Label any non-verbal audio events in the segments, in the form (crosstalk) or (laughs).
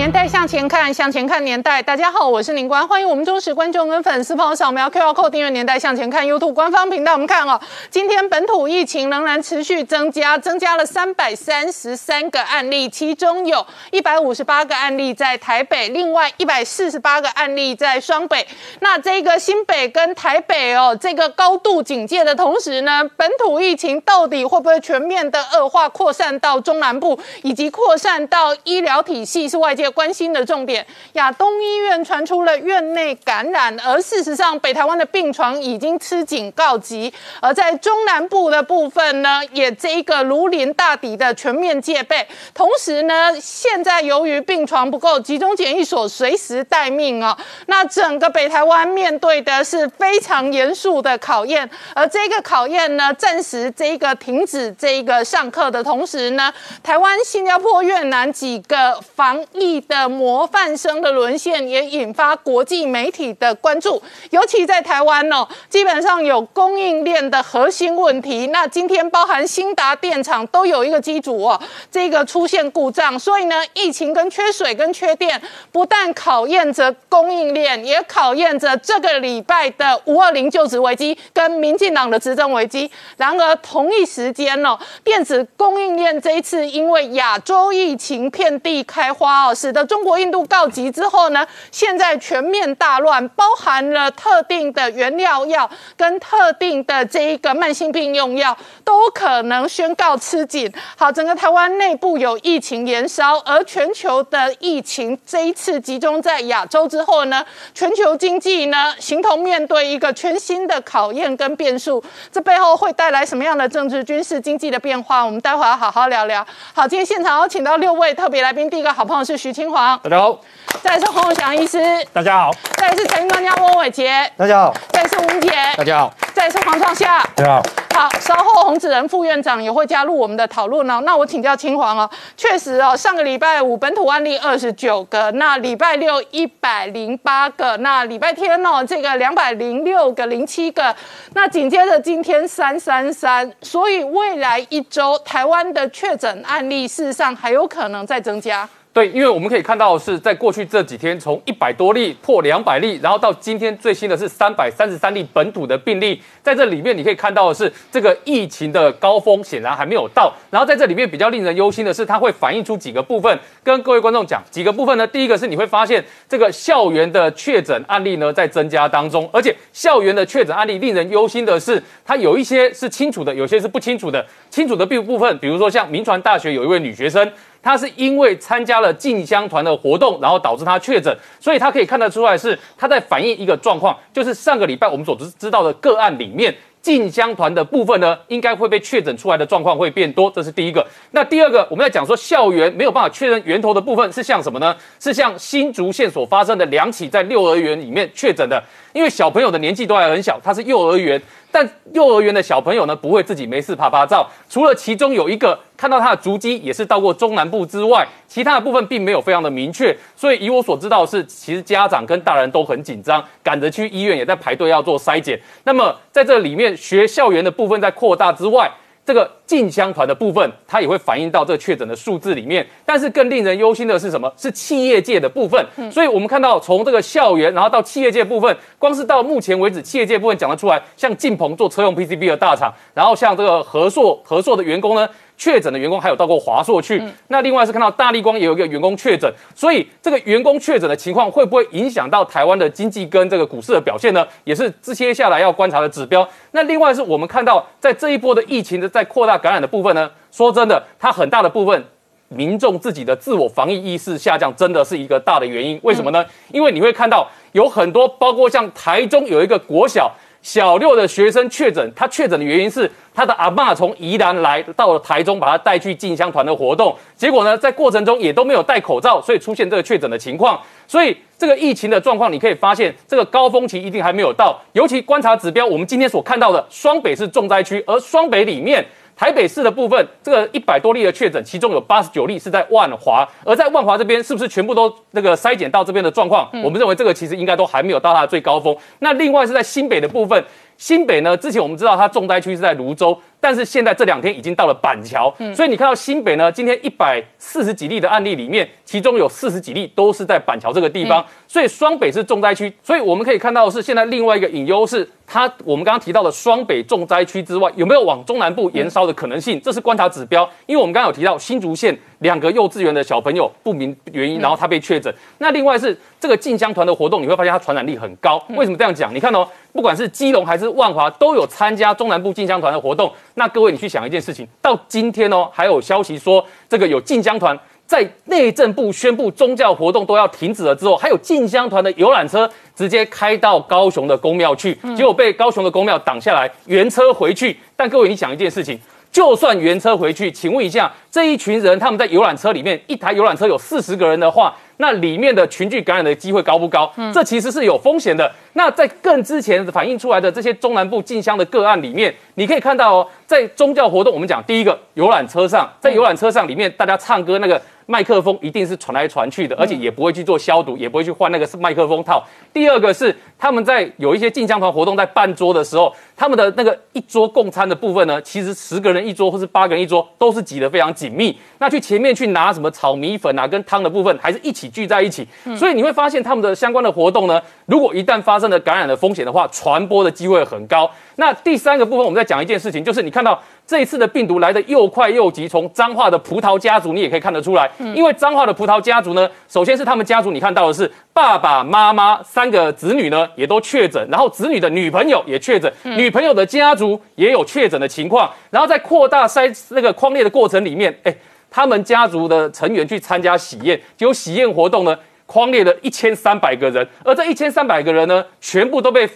年代向前看，向前看年代。大家好，我是林官，欢迎我们忠实观众跟粉丝朋友扫描 QR Code 订阅《年代向前看》YouTube 官方频道。我们看哦，今天本土疫情仍然持续增加，增加了三百三十三个案例，其中有一百五十八个案例在台北，另外一百四十八个案例在双北。那这个新北跟台北哦，这个高度警戒的同时呢，本土疫情到底会不会全面的恶化，扩散到中南部，以及扩散到医疗体系，是外界。关心的重点，亚东医院传出了院内感染，而事实上，北台湾的病床已经吃紧告急。而在中南部的部分呢，也这一个如临大敌的全面戒备。同时呢，现在由于病床不够，集中检疫所随时待命啊。那整个北台湾面对的是非常严肃的考验，而这个考验呢，暂时这个停止这一个上课的同时呢，台湾、新加坡、越南几个防疫。的模范生的沦陷也引发国际媒体的关注，尤其在台湾哦，基本上有供应链的核心问题。那今天包含新达电厂都有一个机组哦，这个出现故障，所以呢，疫情跟缺水跟缺电不但考验着供应链，也考验着这个礼拜的五二零就职危机跟民进党的执政危机。然而同一时间哦，电子供应链这一次因为亚洲疫情遍地开花哦，是。的中国印度告急之后呢，现在全面大乱，包含了特定的原料药跟特定的这一个慢性病用药都可能宣告吃紧。好，整个台湾内部有疫情延烧，而全球的疫情这一次集中在亚洲之后呢，全球经济呢形同面对一个全新的考验跟变数。这背后会带来什么样的政治、军事、经济的变化？我们待会要好好聊聊。好，今天现场有请到六位特别来宾，第一个好朋友是徐。清黄，大家好；再是洪永祥医师，大家好；再是财经专家翁伟杰，大家好；再是吴杰，大家好；再是黄创夏，大家好。好，稍后洪子仁副院长也会加入我们的讨论哦。那我请教清黄哦，确实哦，上个礼拜五本土案例二十九个，那礼拜六一百零八个，那礼拜天哦，这个两百零六个零七个，那紧接着今天三三三，所以未来一周台湾的确诊案例事实上还有可能再增加。对，因为我们可以看到是在过去这几天，从一百多例破两百例，然后到今天最新的是三百三十三例本土的病例，在这里面你可以看到的是这个疫情的高峰显然还没有到。然后在这里面比较令人忧心的是，它会反映出几个部分，跟各位观众讲几个部分呢？第一个是你会发现这个校园的确诊案例呢在增加当中，而且校园的确诊案例令人忧心的是，它有一些是清楚的，有些是不清楚的。清楚的部部分，比如说像民传大学有一位女学生。他是因为参加了进香团的活动，然后导致他确诊，所以他可以看得出来是他在反映一个状况，就是上个礼拜我们所知知道的个案里面，进香团的部分呢，应该会被确诊出来的状况会变多，这是第一个。那第二个，我们在讲说校园没有办法确认源头的部分是像什么呢？是像新竹县所发生的两起在幼儿园里面确诊的，因为小朋友的年纪都还很小，他是幼儿园。但幼儿园的小朋友呢，不会自己没事拍拍照。除了其中有一个看到他的足迹也是到过中南部之外，其他的部分并没有非常的明确。所以以我所知道是，其实家长跟大人都很紧张，赶着去医院也在排队要做筛检。那么在这里面，学校园的部分在扩大之外。这个进香团的部分，它也会反映到这个确诊的数字里面。但是更令人忧心的是什么？是企业界的部分。所以我们看到从这个校园，然后到企业界部分，光是到目前为止，企业界部分讲得出来，像晋鹏做车用 PCB 的大厂，然后像这个合硕合硕的员工呢。确诊的员工还有到过华硕去，那另外是看到大立光也有一个员工确诊，所以这个员工确诊的情况会不会影响到台湾的经济跟这个股市的表现呢？也是这接下来要观察的指标。那另外是我们看到在这一波的疫情的在扩大感染的部分呢，说真的，它很大的部分民众自己的自我防疫意识下降，真的是一个大的原因。为什么呢？因为你会看到有很多，包括像台中有一个国小。小六的学生确诊，他确诊的原因是他的阿爸从宜兰来到了台中，把他带去进香团的活动，结果呢，在过程中也都没有戴口罩，所以出现这个确诊的情况。所以这个疫情的状况，你可以发现这个高峰期一定还没有到。尤其观察指标，我们今天所看到的双北是重灾区，而双北里面。台北市的部分，这个一百多例的确诊，其中有八十九例是在万华，而在万华这边是不是全部都那个筛检到这边的状况？我们认为这个其实应该都还没有到它的最高峰。那另外是在新北的部分，新北呢，之前我们知道它重灾区是在泸州。但是现在这两天已经到了板桥，所以你看到新北呢，今天一百四十几例的案例里面，其中有四十几例都是在板桥这个地方，所以双北是重灾区。所以我们可以看到的是，现在另外一个隐忧是，它我们刚刚提到的双北重灾区之外，有没有往中南部延烧的可能性？这是观察指标。因为我们刚刚有提到新竹县两个幼稚园的小朋友不明原因，然后他被确诊。那另外是这个进香团的活动，你会发现它传染力很高。为什么这样讲？你看哦，不管是基隆还是万华，都有参加中南部进香团的活动。那各位，你去想一件事情，到今天哦，还有消息说，这个有进香团在内政部宣布宗教活动都要停止了之后，还有进香团的游览车直接开到高雄的公庙去，结果被高雄的公庙挡下来，原车回去。但各位，你想一件事情，就算原车回去，请问一下，这一群人他们在游览车里面，一台游览车有四十个人的话。那里面的群聚感染的机会高不高？嗯，这其实是有风险的。那在更之前反映出来的这些中南部进香的个案里面，你可以看到哦，在宗教活动，我们讲第一个游览车上，在游览车上里面，大家唱歌那个。麦克风一定是传来传去的，而且也不会去做消毒，也不会去换那个麦克风套。第二个是他们在有一些进香团活动在办桌的时候，他们的那个一桌共餐的部分呢，其实十个人一桌或是八个人一桌都是挤得非常紧密。那去前面去拿什么炒米粉啊，跟汤的部分还是一起聚在一起。所以你会发现他们的相关的活动呢，如果一旦发生了感染的风险的话，传播的机会很高。那第三个部分，我们再讲一件事情，就是你看到。这一次的病毒来的又快又急，从彰化的葡萄家族，你也可以看得出来。因为彰化的葡萄家族呢，首先是他们家族，你看到的是爸爸妈妈三个子女呢，也都确诊，然后子女的女朋友也确诊，女朋友的家族也有确诊的情况，然后在扩大筛那个框列的过程里面，哎，他们家族的成员去参加喜宴，结果喜宴活动呢，框列了一千三百个人，而这一千三百个人呢，全部都被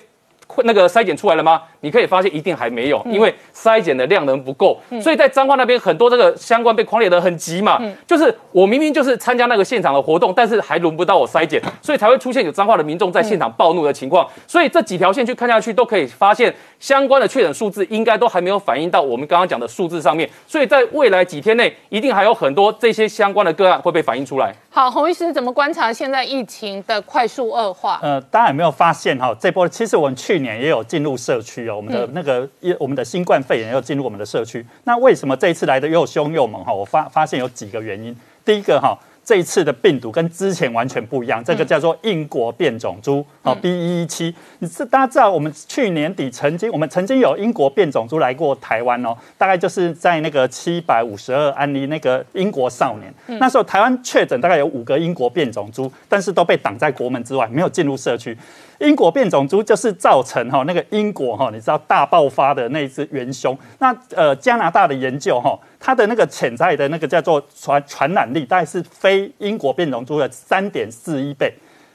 那个筛检出来了吗？你可以发现一定还没有，因为筛检的量能不够，所以在彰化那边很多这个相关被狂列的很急嘛，就是我明明就是参加那个现场的活动，但是还轮不到我筛检，所以才会出现有彰化的民众在现场暴怒的情况。所以这几条线去看下去，都可以发现相关的确诊数字应该都还没有反映到我们刚刚讲的数字上面，所以在未来几天内，一定还有很多这些相关的个案会被反映出来。好，洪医师怎么观察现在疫情的快速恶化？呃，大家有没有发现哈？这波其实我们去年也有进入社区哦，我们的那个。我们的新冠肺炎又进入我们的社区，那为什么这一次来的又凶又猛哈？我发发现有几个原因。第一个哈，这一次的病毒跟之前完全不一样，这个叫做英国变种株哦，B 一一七。你是大家知道，我们去年底曾经我们曾经有英国变种株来过台湾哦，大概就是在那个七百五十二案例那个英国少年，那时候台湾确诊大概有五个英国变种株，但是都被挡在国门之外，没有进入社区。英国变种株就是造成哈那个英国哈，你知道大爆发的那只元凶。那呃加拿大的研究哈，它的那个潜在的那个叫做传传染力，大概是非英国变种株的三点四一倍，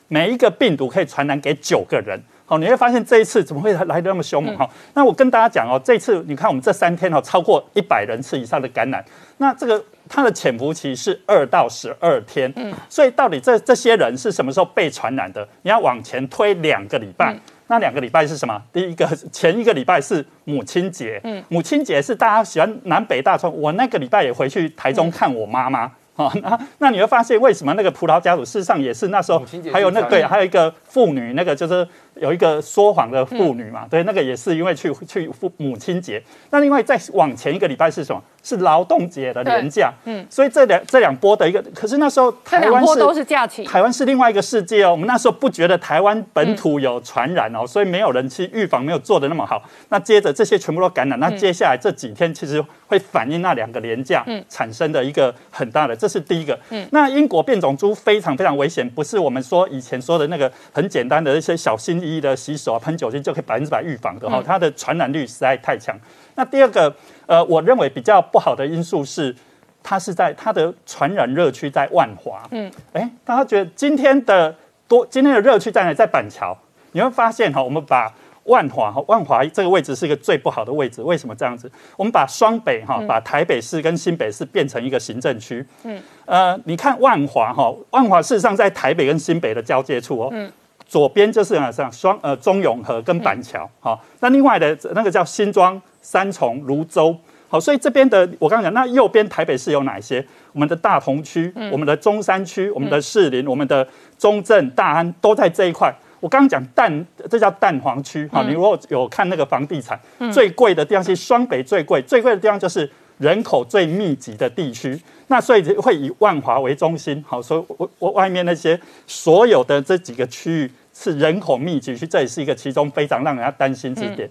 每一个病毒可以传染给九个人。好，你会发现这一次怎么会来的那么凶猛哈？那我跟大家讲哦，这次你看我们这三天哦，超过一百人次以上的感染，那这个。它的潜伏期是二到十二天，嗯，所以到底这这些人是什么时候被传染的？你要往前推两个礼拜，那两个礼拜是什么？第一个 (laughs) 前一个礼拜是母亲节，嗯，母亲节是大家喜欢南北大川，我那个礼拜也回去台中看我妈妈，啊，(laughs) 那那你会发现为什么那个葡萄家族事实上也是那时候还有那对，还有一个妇女那个就是有一个说谎的妇女嘛，对，那个也是因为去去父母亲节。那另外再往前一个礼拜是什么？是劳动节的年假，嗯，所以这两这两波的一个，可是那时候台湾是都是假期，台湾是另外一个世界哦。我们那时候不觉得台湾本土有传染哦，所以没有人去预防，没有做的那么好。那接着这些全部都感染，那接下来这几天其实会反映那两个年假产生的一个很大的，这是第一个。嗯，那英国变种株非常非常危险，不是我们说以前说的那个很简单的一些小心翼翼的洗手啊、喷酒精就可以百分之百预防的哈，它的传染率实在太强。那第二个。呃，我认为比较不好的因素是，它是在它的传染热区在万华。嗯，哎，大家觉得今天的多今天的热区在哪？在板桥。你会发现哈，我们把万华哈万华这个位置是一个最不好的位置。为什么这样子？我们把双北哈，把台北市跟新北市变成一个行政区。嗯，呃，你看万华哈，万华事实上在台北跟新北的交界处哦。嗯，左边就是啊像双呃中永和跟板桥。好，那另外的那个叫新庄。三重、泸州，好，所以这边的我刚刚讲，那右边台北市有哪些？我们的大同区、我们的中山区、我们的士林、我们的中正、大安都在这一块。我刚刚讲蛋，这叫蛋黄区。好，你如果有看那个房地产，最贵的地方是双北最贵，最贵的地方就是人口最密集的地区。那所以会以万华为中心。好，所以我我外面那些所有的这几个区域是人口密集区，这也是一个其中非常让人家担心之点。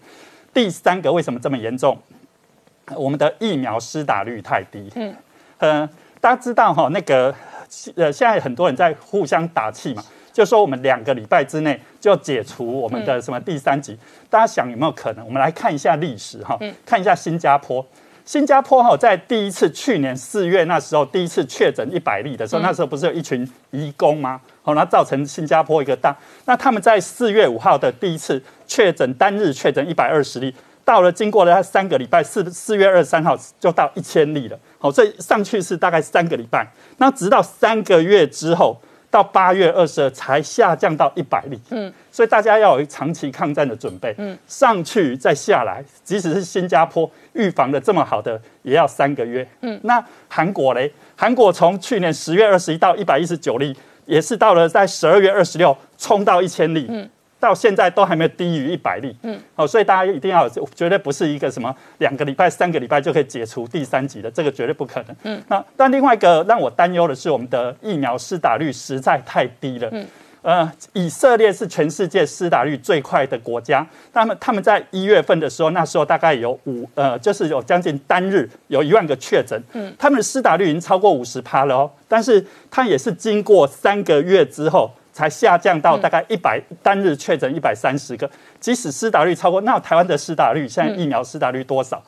第三个为什么这么严重？我们的疫苗施打率太低。嗯，呃，大家知道哈，那个呃，现在很多人在互相打气嘛，就说我们两个礼拜之内就解除我们的什么第三级。大家想有没有可能？我们来看一下历史哈，看一下新加坡。新加坡哈，在第一次去年四月那时候第一次确诊一百例的时候，那时候不是有一群移工吗？好，那造成新加坡一个大。那他们在四月五号的第一次确诊单日确诊一百二十例，到了经过了三个礼拜，四四月二十三号就到一千例了。好，这上去是大概三个礼拜，那直到三个月之后。到八月二十二才下降到一百例，嗯，所以大家要有长期抗战的准备，嗯，上去再下来，即使是新加坡预防的这么好的，也要三个月，嗯，那韩国嘞？韩国从去年十月二十一到一百一十九例，也是到了在十二月二十六冲到一千例，嗯。到现在都还没有低于一百例，嗯，好，所以大家一定要绝对不是一个什么两个礼拜、三个礼拜就可以解除第三级的，这个绝对不可能，嗯。那但另外一个让我担忧的是，我们的疫苗施打率实在太低了，嗯。呃，以色列是全世界施打率最快的国家，他们他们在一月份的时候，那时候大概有五呃，就是有将近单日有一万个确诊，嗯，他们的施打率已经超过五十趴了哦，但是它也是经过三个月之后。才下降到大概一百单日确诊一百三十个，即使施打率超过，那台湾的施打率现在疫苗施打率多少？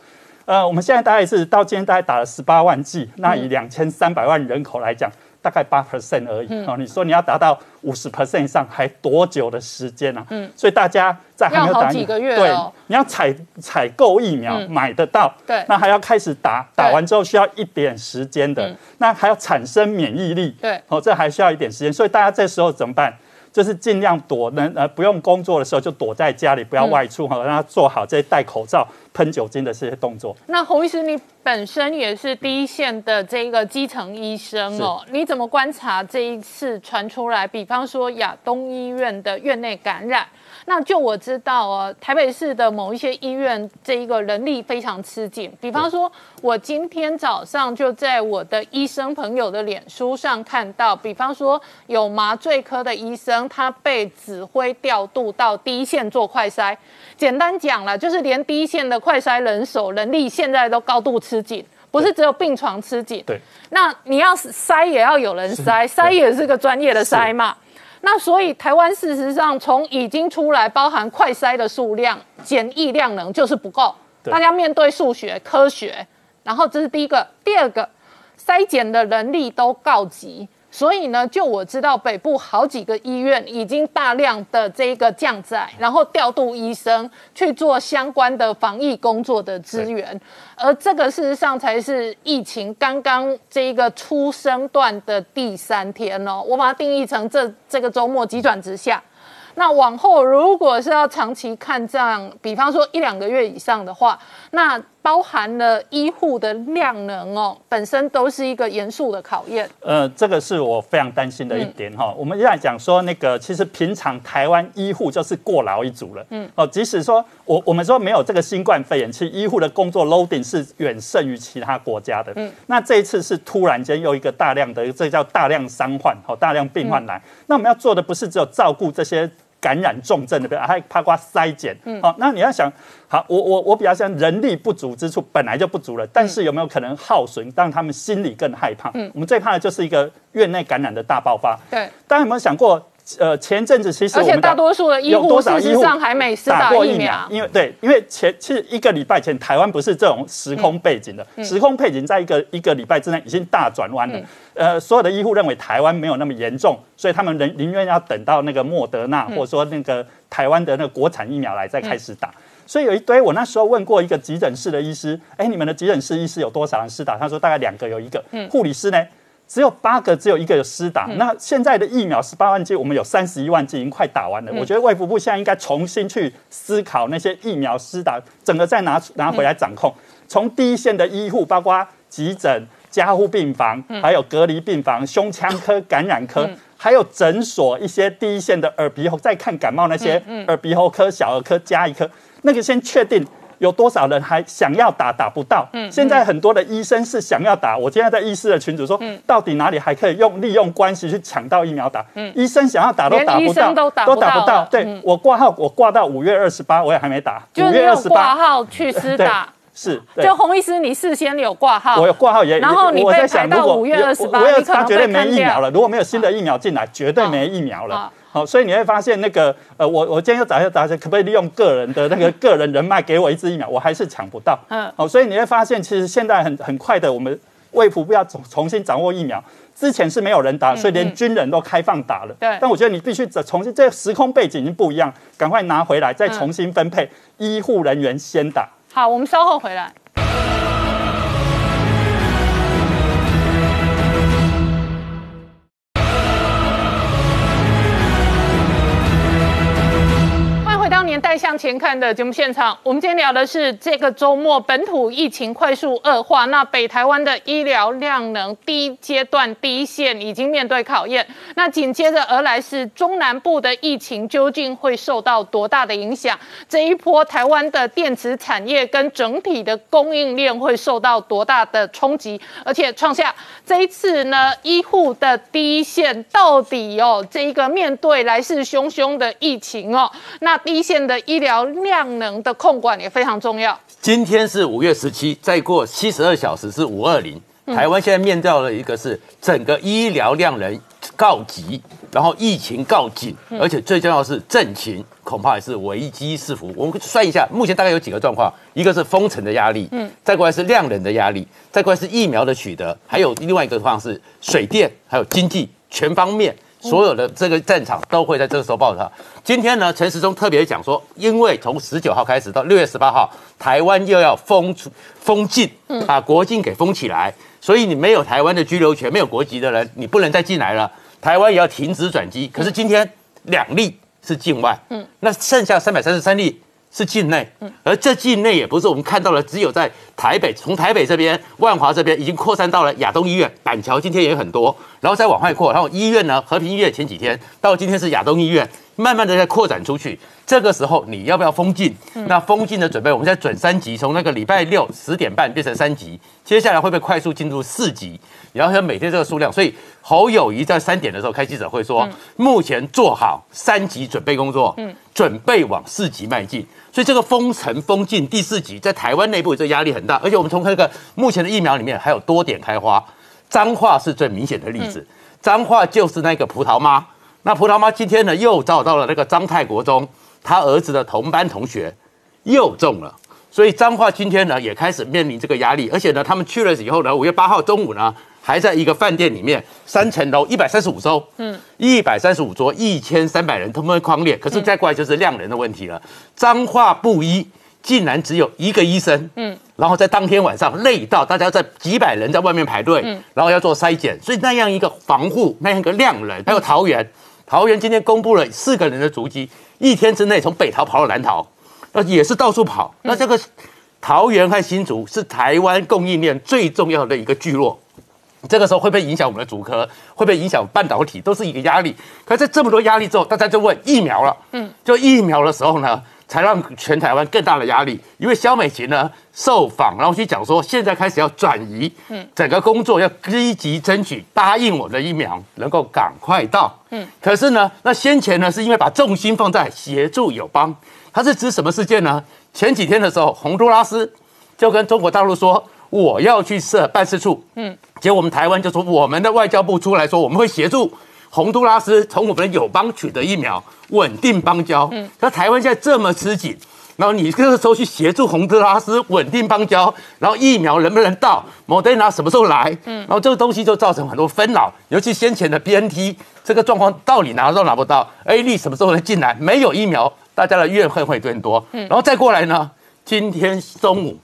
呃，我们现在大概是到今天大概打了十八万剂，那以两千三百万人口来讲。大概八 percent 而已哦，你说你要达到五十 percent 以上，还多久的时间呢？嗯，所以大家在还没有打，对，你要采采购疫苗买得到，对，那还要开始打，打完之后需要一点时间的，那还要产生免疫力，对，哦，这还需要一点时间，所以大家这时候怎么办？就是尽量躲，能呃不用工作的时候就躲在家里，不要外出哈，让他做好这些戴口罩、喷酒精的这些动作。那洪医师，你本身也是第一线的这个基层医生哦，你怎么观察这一次传出来，比方说亚东医院的院内感染？那就我知道哦，台北市的某一些医院这一个人力非常吃紧。比方说，我今天早上就在我的医生朋友的脸书上看到，比方说有麻醉科的医生，他被指挥调度到第一线做快筛。简单讲了，就是连第一线的快筛人手人力现在都高度吃紧，不是只有病床吃紧。对。那你要筛也要有人筛，筛也是个专业的筛嘛。那所以台湾事实上从已经出来包含快筛的数量、检疫量能就是不够。大家面对数学科学，然后这是第一个，第二个筛检的能力都告急。所以呢，就我知道，北部好几个医院已经大量的这个降载，然后调度医生去做相关的防疫工作的资源，而这个事实上才是疫情刚刚这一个出生段的第三天哦，我把它定义成这这个周末急转直下。那往后如果是要长期看这样，比方说一两个月以上的话，那包含了医护的量能哦，本身都是一个严肃的考验。呃，这个是我非常担心的一点哈。我们现在讲说那个，其实平常台湾医护就是过劳一族了。嗯。哦，即使说我我们说没有这个新冠肺炎，其实医护的工作 loading 是远胜于其他国家的。嗯。那这一次是突然间又一个大量的，这叫大量伤患，好大量病患来。那我们要做的不是只有照顾这些。感染重症的，还怕瓜筛检，好，那你要想，好，我我我比较像人力不足之处本来就不足了，但是有没有可能耗损，让他们心里更害怕？嗯，我们最怕的就是一个院内感染的大爆发。对，大家有没有想过？呃，前阵子其实而且大多数的医护事实上还没打过疫苗，因为对，因为前其实一个礼拜前台湾不是这种时空背景的，时空背景在一个一个礼拜之内已经大转弯了。呃，所有的医护认为台湾没有那么严重，所以他们宁宁愿要等到那个莫德纳或者说那个台湾的那个国产疫苗来再开始打。所以有一堆我那时候问过一个急诊室的医师，哎，你们的急诊室医师有多少人施打？他说大概两个有一个，护理师呢？只有八个，只有一个有施打。那现在的疫苗十八万剂，我们有三十一万剂已经快打完了。我觉得卫福部现在应该重新去思考那些疫苗施打，整个再拿拿回来掌控。从第一线的医护，包括急诊、加护病房，还有隔离病房、胸腔科、感染科，还有诊所一些第一线的耳鼻喉，再看感冒那些耳鼻喉科、小儿科、加一科，那个先确定。有多少人还想要打打不到？嗯，现在很多的医生是想要打。我今天在医师的群组说，到底哪里还可以用利用关系去抢到疫苗打？嗯，医生想要打都打不到，都打不到。对我挂号，我挂到五月二十八，我也还没打。五月二十八号去施打。是，就洪医师，你事先有挂号，我有挂号也，然后你被排到五月二十八，他绝对没疫苗了。如果没有新的疫苗进来，绝对没疫苗了。好，所以你会发现那个，呃，我我今天又找一下，打可不可以利用个人的那个个人人脉给我一支疫苗？我还是抢不到。嗯，好，所以你会发现，其实现在很很快的，我们卫福部要重重新掌握疫苗。之前是没有人打，所以连军人都开放打了。对，但我觉得你必须重新，这个时空背景已经不一样，赶快拿回来，再重新分配，医护人员先打。好，我们稍后回来。年代向前看的节目现场，我们今天聊的是这个周末本土疫情快速恶化，那北台湾的医疗量能第一阶段第一线已经面对考验，那紧接着而来是中南部的疫情究竟会受到多大的影响？这一波台湾的电子产业跟整体的供应链会受到多大的冲击？而且创下这一次呢医护的第一线到底哦这一个面对来势汹汹的疫情哦，那第一线。的医疗量能的控管也非常重要。今天是五月十七，再过七十二小时是五二零。台湾现在面对了一个是整个医疗量能告急，然后疫情告紧，而且最重要是政情恐怕也是危机四伏。我们算一下，目前大概有几个状况：一个是封城的压力，嗯，再过来是量能的压力，再过来是疫苗的取得，还有另外一个状况是，水电还有经济全方面。所有的这个战场都会在这个时候爆发。今天呢，陈时中特别讲说，因为从十九号开始到六月十八号，台湾又要封封禁，把国境给封起来，所以你没有台湾的居留权、没有国籍的人，你不能再进来了。台湾也要停止转机。可是今天两例是境外，嗯，那剩下三百三十三例。是境内，而这境内也不是我们看到了，只有在台北，从台北这边、万华这边已经扩散到了亚东医院、板桥，今天也很多，然后再往外扩，然后医院呢，和平医院前几天到今天是亚东医院，慢慢的在扩展出去。这个时候你要不要封禁？那封禁的准备，我们现在准三级，从那个礼拜六十点半变成三级，接下来会不会快速进入四级？然后像每天这个数量，所以侯友谊在三点的时候开记者会说，目前做好三级准备工作，嗯，准备往四级迈进。所以这个封城封禁第四级，在台湾内部这压力很大。而且我们从那个目前的疫苗里面，还有多点开花，彰化是最明显的例子。彰化就是那个葡萄妈，那葡萄妈今天呢又找到了那个张泰国中。他儿子的同班同学又中了，所以彰化今天呢也开始面临这个压力，而且呢，他们去了以后呢，五月八号中午呢，还在一个饭店里面，三层楼，一百三十五桌，嗯，一百三十五桌，一千三百人，他们框列。可是再过来就是量人的问题了，彰化布衣竟然只有一个医生，嗯，然后在当天晚上累到大家在几百人在外面排队，嗯，然后要做筛检，所以那样一个防护，那样一个量人，还有桃园，桃园今天公布了四个人的足迹。一天之内从北桃跑到南桃，那也是到处跑。那这个桃园和新竹是台湾供应链最重要的一个聚落，这个时候会不会影响我们的主科？会不会影响半导体？都是一个压力。可在这么多压力之后，大家就问疫苗了。嗯，就疫苗的时候呢？才让全台湾更大的压力，因为肖美琴呢受访，然后去讲说，现在开始要转移，嗯，整个工作要积极争取答应我的疫苗能够赶快到，嗯，可是呢，那先前呢是因为把重心放在协助友邦，它是指什么事件呢？前几天的时候，洪都拉斯就跟中国大陆说我要去设办事处，嗯，结果我们台湾就说我们的外交部出来说我们会协助。洪都拉斯从我们的友邦取得疫苗，稳定邦交。嗯，那台湾现在这么吃紧，然后你这个时候去协助洪都拉斯稳定邦交，然后疫苗能不能到？莫德纳什么时候来？嗯，然后这个东西就造成很多纷扰，尤其先前的 BNT 这个状况到底拿都拿不到，A 利什么时候能进来？没有疫苗，大家的怨恨会更多。嗯，然后再过来呢，今天中午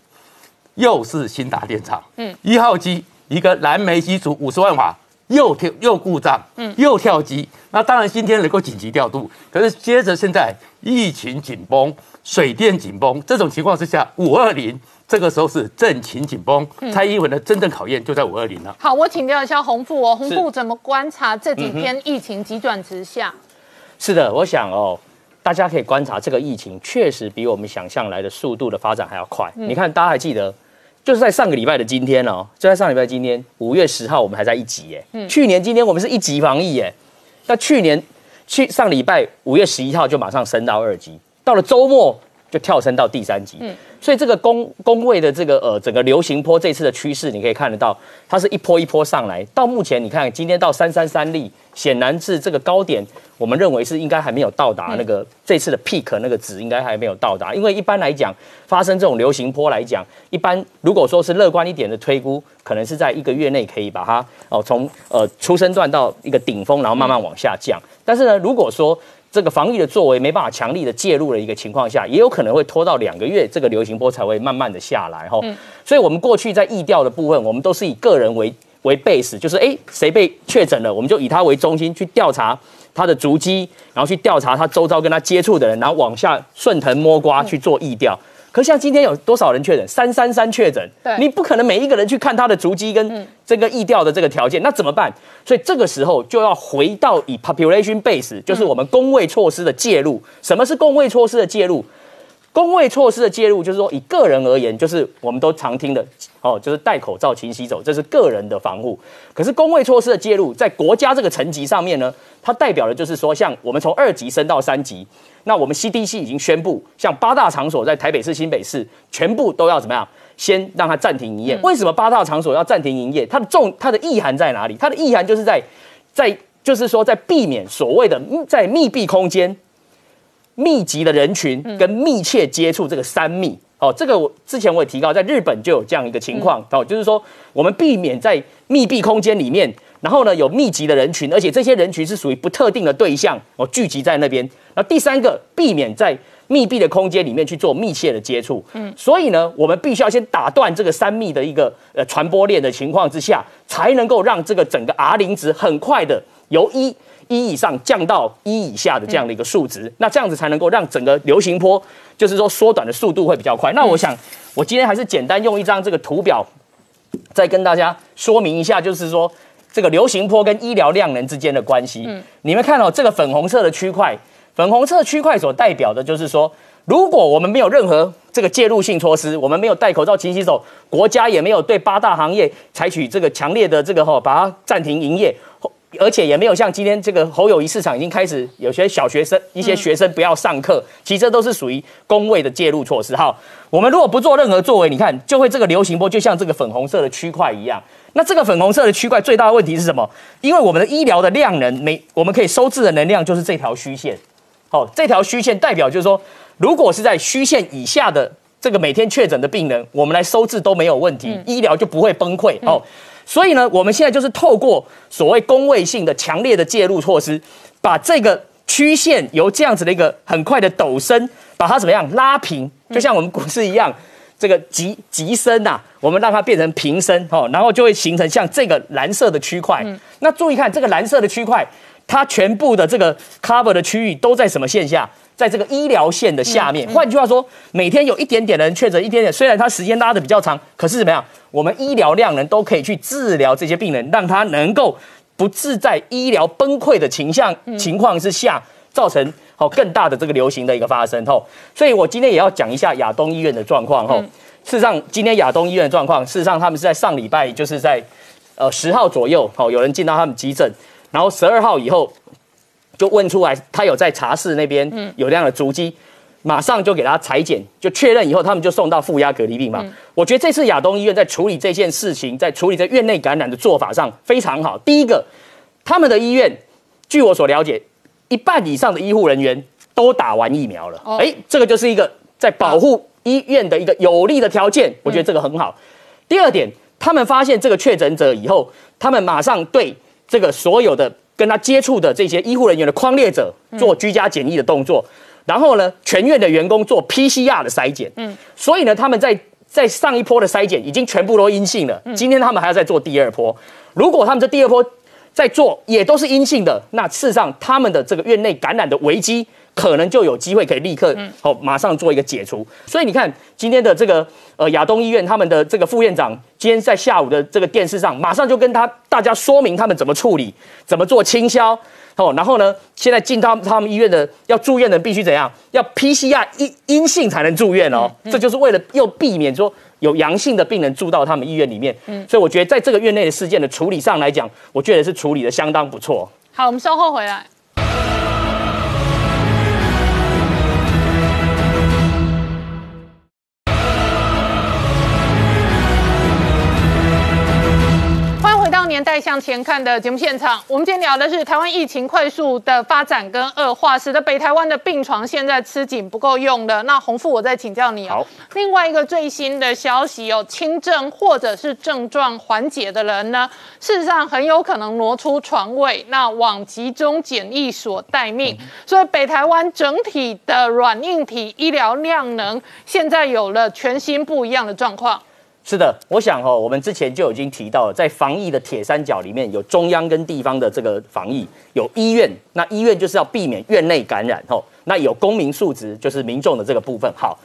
又是新达电厂，嗯，一号机一个蓝莓机组五十万瓦。又跳又故障，嗯，又跳机。那当然今天能够紧急调度，可是接着现在疫情紧绷、水电紧绷这种情况之下，五二零这个时候是政情紧绷，蔡英文的真正考验就在五二零了。好，我请教一下洪富哦，洪富怎么观察这几天疫情急转直下？是的，我想哦，大家可以观察这个疫情确实比我们想象来的速度的发展还要快。你看，大家还记得？就是在上个礼拜的今天哦，就在上礼拜今天五月十号，我们还在一级耶。嗯。去年今天我们是一级防疫耶，那去年去上礼拜五月十一号就马上升到二级，到了周末就跳升到第三级。嗯。所以这个工工位的这个呃整个流行坡这次的趋势，你可以看得到，它是一波一波上来。到目前你看今天到三三三例，显然是这个高点，我们认为是应该还没有到达那个这次的 peak 那个值，应该还没有到达。因为一般来讲，发生这种流行坡来讲，一般如果说是乐观一点的推估，可能是在一个月内可以把它哦从呃出生段到一个顶峰，然后慢慢往下降。但是呢，如果说这个防疫的作为没办法强力的介入的一个情况下，也有可能会拖到两个月，这个流行波才会慢慢的下来哈。所以，我们过去在疫调的部分，我们都是以个人为为 base，就是哎谁被确诊了，我们就以他为中心去调查他的足迹，然后去调查他周遭跟他接触的人，然后往下顺藤摸瓜去做疫调。可像今天有多少人确诊？三三三确诊，对，你不可能每一个人去看他的足迹跟这个疫调的这个条件，那怎么办？所以这个时候就要回到以 population base，就是我们工位措施的介入。什么是工位措施的介入？工位措施的介入，就是说以个人而言，就是我们都常听的哦，就是戴口罩、勤洗手，这是个人的防护。可是工位措施的介入，在国家这个层级上面呢，它代表的就是说，像我们从二级升到三级。那我们 CDC 已经宣布，像八大场所在台北市、新北市，全部都要怎么样？先让它暂停营业。为什么八大场所要暂停营业？它的重、它的意涵在哪里？它的意涵就是在，在就是说，在避免所谓的在密闭空间、密集的人群跟密切接触这个三密。哦，这个我之前我也提到，在日本就有这样一个情况。哦，就是说我们避免在密闭空间里面。然后呢，有密集的人群，而且这些人群是属于不特定的对象哦，聚集在那边。那第三个，避免在密闭的空间里面去做密切的接触。嗯，所以呢，我们必须要先打断这个三密的一个呃传播链的情况之下，才能够让这个整个 R 零值很快的由一一以上降到一以下的这样的一个数值。那这样子才能够让整个流行波，就是说缩短的速度会比较快。那我想，我今天还是简单用一张这个图表，再跟大家说明一下，就是说。这个流行坡跟医疗量能之间的关系，嗯，你们看到这个粉红色的区块，粉红色区块所代表的就是说，如果我们没有任何这个介入性措施，我们没有戴口罩、勤洗手，国家也没有对八大行业采取这个强烈的这个哈，把它暂停营业，而且也没有像今天这个侯友谊市场已经开始有些小学生、一些学生不要上课，其实这都是属于工位的介入措施。哈，我们如果不做任何作为，你看就会这个流行波就像这个粉红色的区块一样。那这个粉红色的区块最大的问题是什么？因为我们的医疗的量能每我们可以收治的能量就是这条虚线，好，这条虚线代表就是说，如果是在虚线以下的这个每天确诊的病人，我们来收治都没有问题，医疗就不会崩溃哦。所以呢，我们现在就是透过所谓工位性的强烈的介入措施，把这个曲线由这样子的一个很快的陡升，把它怎么样拉平，就像我们股市一样。这个急急升呐，我们让它变成平升哦，然后就会形成像这个蓝色的区块。那注意看这个蓝色的区块，它全部的这个 cover 的区域都在什么线下？在这个医疗线的下面。换句话说，每天有一点点的人确诊，一点点，虽然它时间拉的比较长，可是怎么样？我们医疗量能都可以去治疗这些病人，让他能够不致在医疗崩溃的倾向情况之下造成。好，更大的这个流行的一个发生吼，所以我今天也要讲一下亚东医院的状况吼。事实上，今天亚东医院的状况，事实上他们是在上礼拜，就是在呃十号左右，好，有人进到他们急诊，然后十二号以后就问出来，他有在茶室那边有这样的足迹，马上就给他裁剪，就确认以后，他们就送到负压隔离病房。我觉得这次亚东医院在处理这件事情，在处理这院内感染的做法上非常好。第一个，他们的医院，据我所了解。一半以上的医护人员都打完疫苗了，哎，这个就是一个在保护医院的一个有利的条件，我觉得这个很好。第二点，他们发现这个确诊者以后，他们马上对这个所有的跟他接触的这些医护人员的框列者做居家检疫的动作，然后呢，全院的员工做 PCR 的筛检，嗯，所以呢，他们在在上一波的筛检已经全部都阴性了，今天他们还要再做第二波，如果他们这第二波。在做也都是阴性的，那事实上他们的这个院内感染的危机。可能就有机会可以立刻哦，马上做一个解除。所以你看今天的这个呃亚东医院他们的这个副院长，今天在下午的这个电视上，马上就跟他大家说明他们怎么处理，怎么做清消哦。然后呢，现在进到他们医院的要住院的必须怎样？要 PCR 阴阴性才能住院哦。这就是为了又避免说有阳性的病人住到他们医院里面。嗯，所以我觉得在这个院内的事件的处理上来讲，我觉得是处理的相当不错。好，我们稍后回来。年代向前看的节目现场，我们今天聊的是台湾疫情快速的发展跟恶化，使得北台湾的病床现在吃紧不够用的。那洪富，我再请教你哦。另外一个最新的消息，有轻症或者是症状缓解的人呢，事实上很有可能挪出床位，那往集中检疫所待命。所以北台湾整体的软硬体医疗量能，现在有了全新不一样的状况。是的，我想哈，我们之前就已经提到了，在防疫的铁三角里面有中央跟地方的这个防疫，有医院，那医院就是要避免院内感染吼，那有公民素质，就是民众的这个部分。好，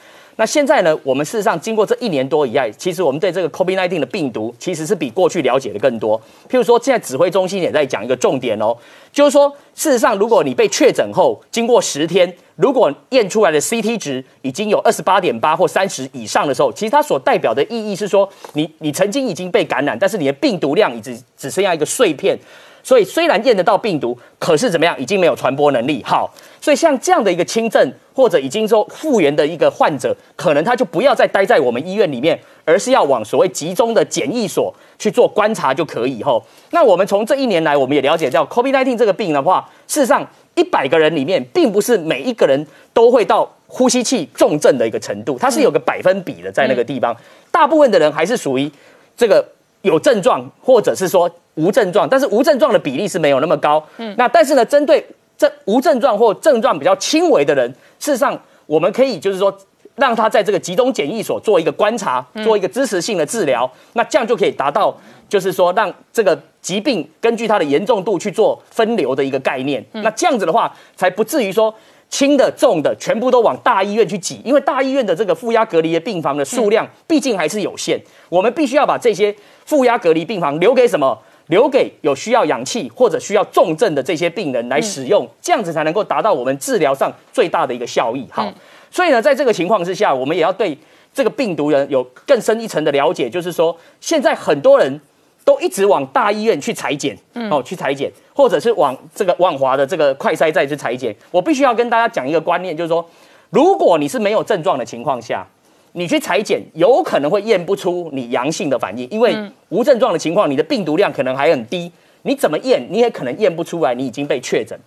那现在呢，我们事实上经过这一年多以来，其实我们对这个 COVID-19 的病毒其实是比过去了解的更多。譬如说，现在指挥中心也在讲一个重点哦，就是说，事实上，如果你被确诊后，经过十天。如果验出来的 CT 值已经有二十八点八或三十以上的时候，其实它所代表的意义是说，你你曾经已经被感染，但是你的病毒量已经只剩下一个碎片，所以虽然验得到病毒，可是怎么样，已经没有传播能力。好，所以像这样的一个轻症或者已经说复原的一个患者，可能他就不要再待在我们医院里面，而是要往所谓集中的检疫所去做观察就可以。吼，那我们从这一年来，我们也了解到 COVID-19 这个病的话，事实上。一百个人里面，并不是每一个人都会到呼吸器重症的一个程度，它是有个百分比的，在那个地方，大部分的人还是属于这个有症状，或者是说无症状，但是无症状的比例是没有那么高。嗯，那但是呢，针对这无症状或症状比较轻微的人，事实上我们可以就是说。让他在这个集中检疫所做一个观察，做一个支持性的治疗，那这样就可以达到，就是说让这个疾病根据它的严重度去做分流的一个概念。那这样子的话，才不至于说轻的、重的全部都往大医院去挤，因为大医院的这个负压隔离的病房的数量毕竟还是有限，我们必须要把这些负压隔离病房留给什么？留给有需要氧气或者需要重症的这些病人来使用，这样子才能够达到我们治疗上最大的一个效益。好。所以呢，在这个情况之下，我们也要对这个病毒人有更深一层的了解。就是说，现在很多人都一直往大医院去裁剪，哦，去裁剪，或者是往这个万华的这个快筛再去裁剪。我必须要跟大家讲一个观念，就是说，如果你是没有症状的情况下，你去裁剪，有可能会验不出你阳性的反应，因为无症状的情况，你的病毒量可能还很低，你怎么验，你也可能验不出来你已经被确诊。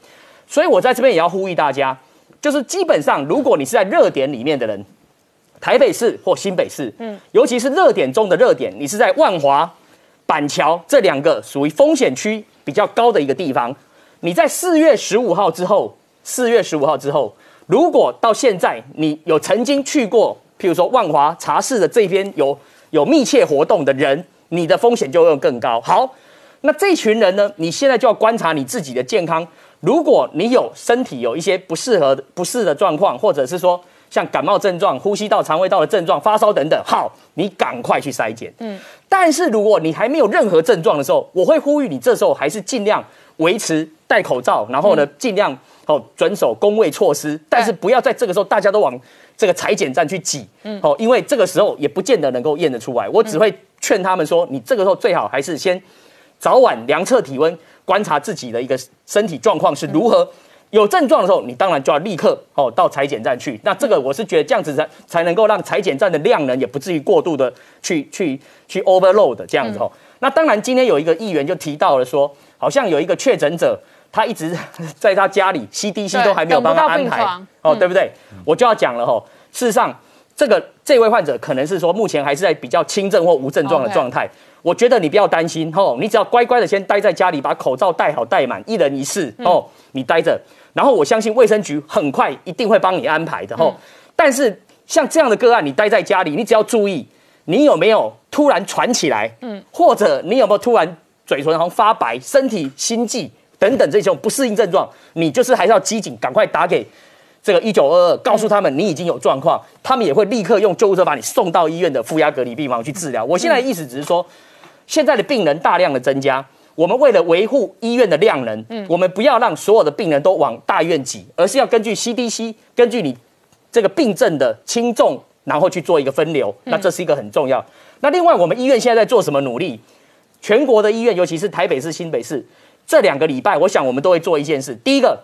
所以我在这边也要呼吁大家。就是基本上，如果你是在热点里面的人，台北市或新北市，嗯，尤其是热点中的热点，你是在万华、板桥这两个属于风险区比较高的一个地方，你在四月十五号之后，四月十五号之后，如果到现在你有曾经去过，譬如说万华茶室的这边有有密切活动的人，你的风险就会更高。好，那这群人呢，你现在就要观察你自己的健康。如果你有身体有一些不适合不适的状况，或者是说像感冒症状、呼吸道、肠胃道的症状、发烧等等，好，你赶快去筛检。嗯，但是如果你还没有任何症状的时候，我会呼吁你这时候还是尽量维持戴口罩，然后呢，尽量哦遵守工位措施，但是不要在这个时候大家都往这个裁剪站去挤。嗯，哦，因为这个时候也不见得能够验得出来。我只会劝他们说，你这个时候最好还是先早晚量测体温。观察自己的一个身体状况是如何，有症状的时候，你当然就要立刻哦到裁剪站去。那这个我是觉得这样子才才能够让裁剪站的量能也不至于过度的去去去 overload 这样子哦。那当然今天有一个议员就提到了说，好像有一个确诊者，他一直在他家里 CDC 都还没有帮他安排哦，对不对？我就要讲了哈，事实上这个这位患者可能是说目前还是在比较轻症或无症状的状态。我觉得你不要担心哦，你只要乖乖的先待在家里，把口罩戴好戴满，一人一室哦，你待着。然后我相信卫生局很快一定会帮你安排的哦。但是像这样的个案，你待在家里，你只要注意，你有没有突然喘起来，嗯，或者你有没有突然嘴唇好像发白、身体心悸等等这种不适应症状，你就是还是要机警，赶快打给这个一九二二，告诉他们你已经有状况，他们也会立刻用救护车把你送到医院的负压隔离病房去治疗。我现在的意思只是说，现在的病人大量的增加，我们为了维护医院的量能，嗯我们不要让所有的病人都往大医院挤，而是要根据 CDC，根据你这个病症的轻重，然后去做一个分流。那这是一个很重要。那另外，我们医院现在在做什么努力？全国的医院，尤其是台北市、新北市，这两个礼拜，我想我们都会做一件事。第一个，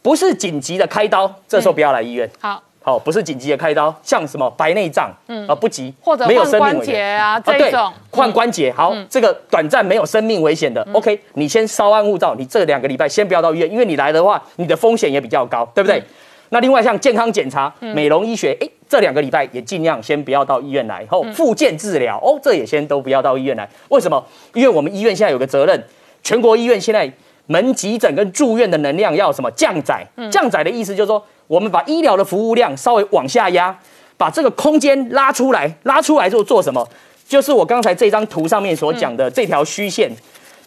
不是紧急的开刀，这时候不要来医院。好，好，不是紧急的开刀，像什么白内障，嗯，啊不急，或者没有生命危险。啊这对种，换关节，好，这个短暂没有生命危险的，OK，你先稍安勿躁，你这两个礼拜先不要到医院，因为你来的话，你的风险也比较高，对不对？那另外像健康检查、美容医学，哎，这两个礼拜也尽量先不要到医院来，后复健治疗，哦，这也先都不要到医院来。为什么？因为我们医院现在有个责任，全国医院现在门急诊跟住院的能量要什么降载？降载的意思就是说，我们把医疗的服务量稍微往下压，把这个空间拉出来，拉出来之后做什么？就是我刚才这张图上面所讲的这条虚线，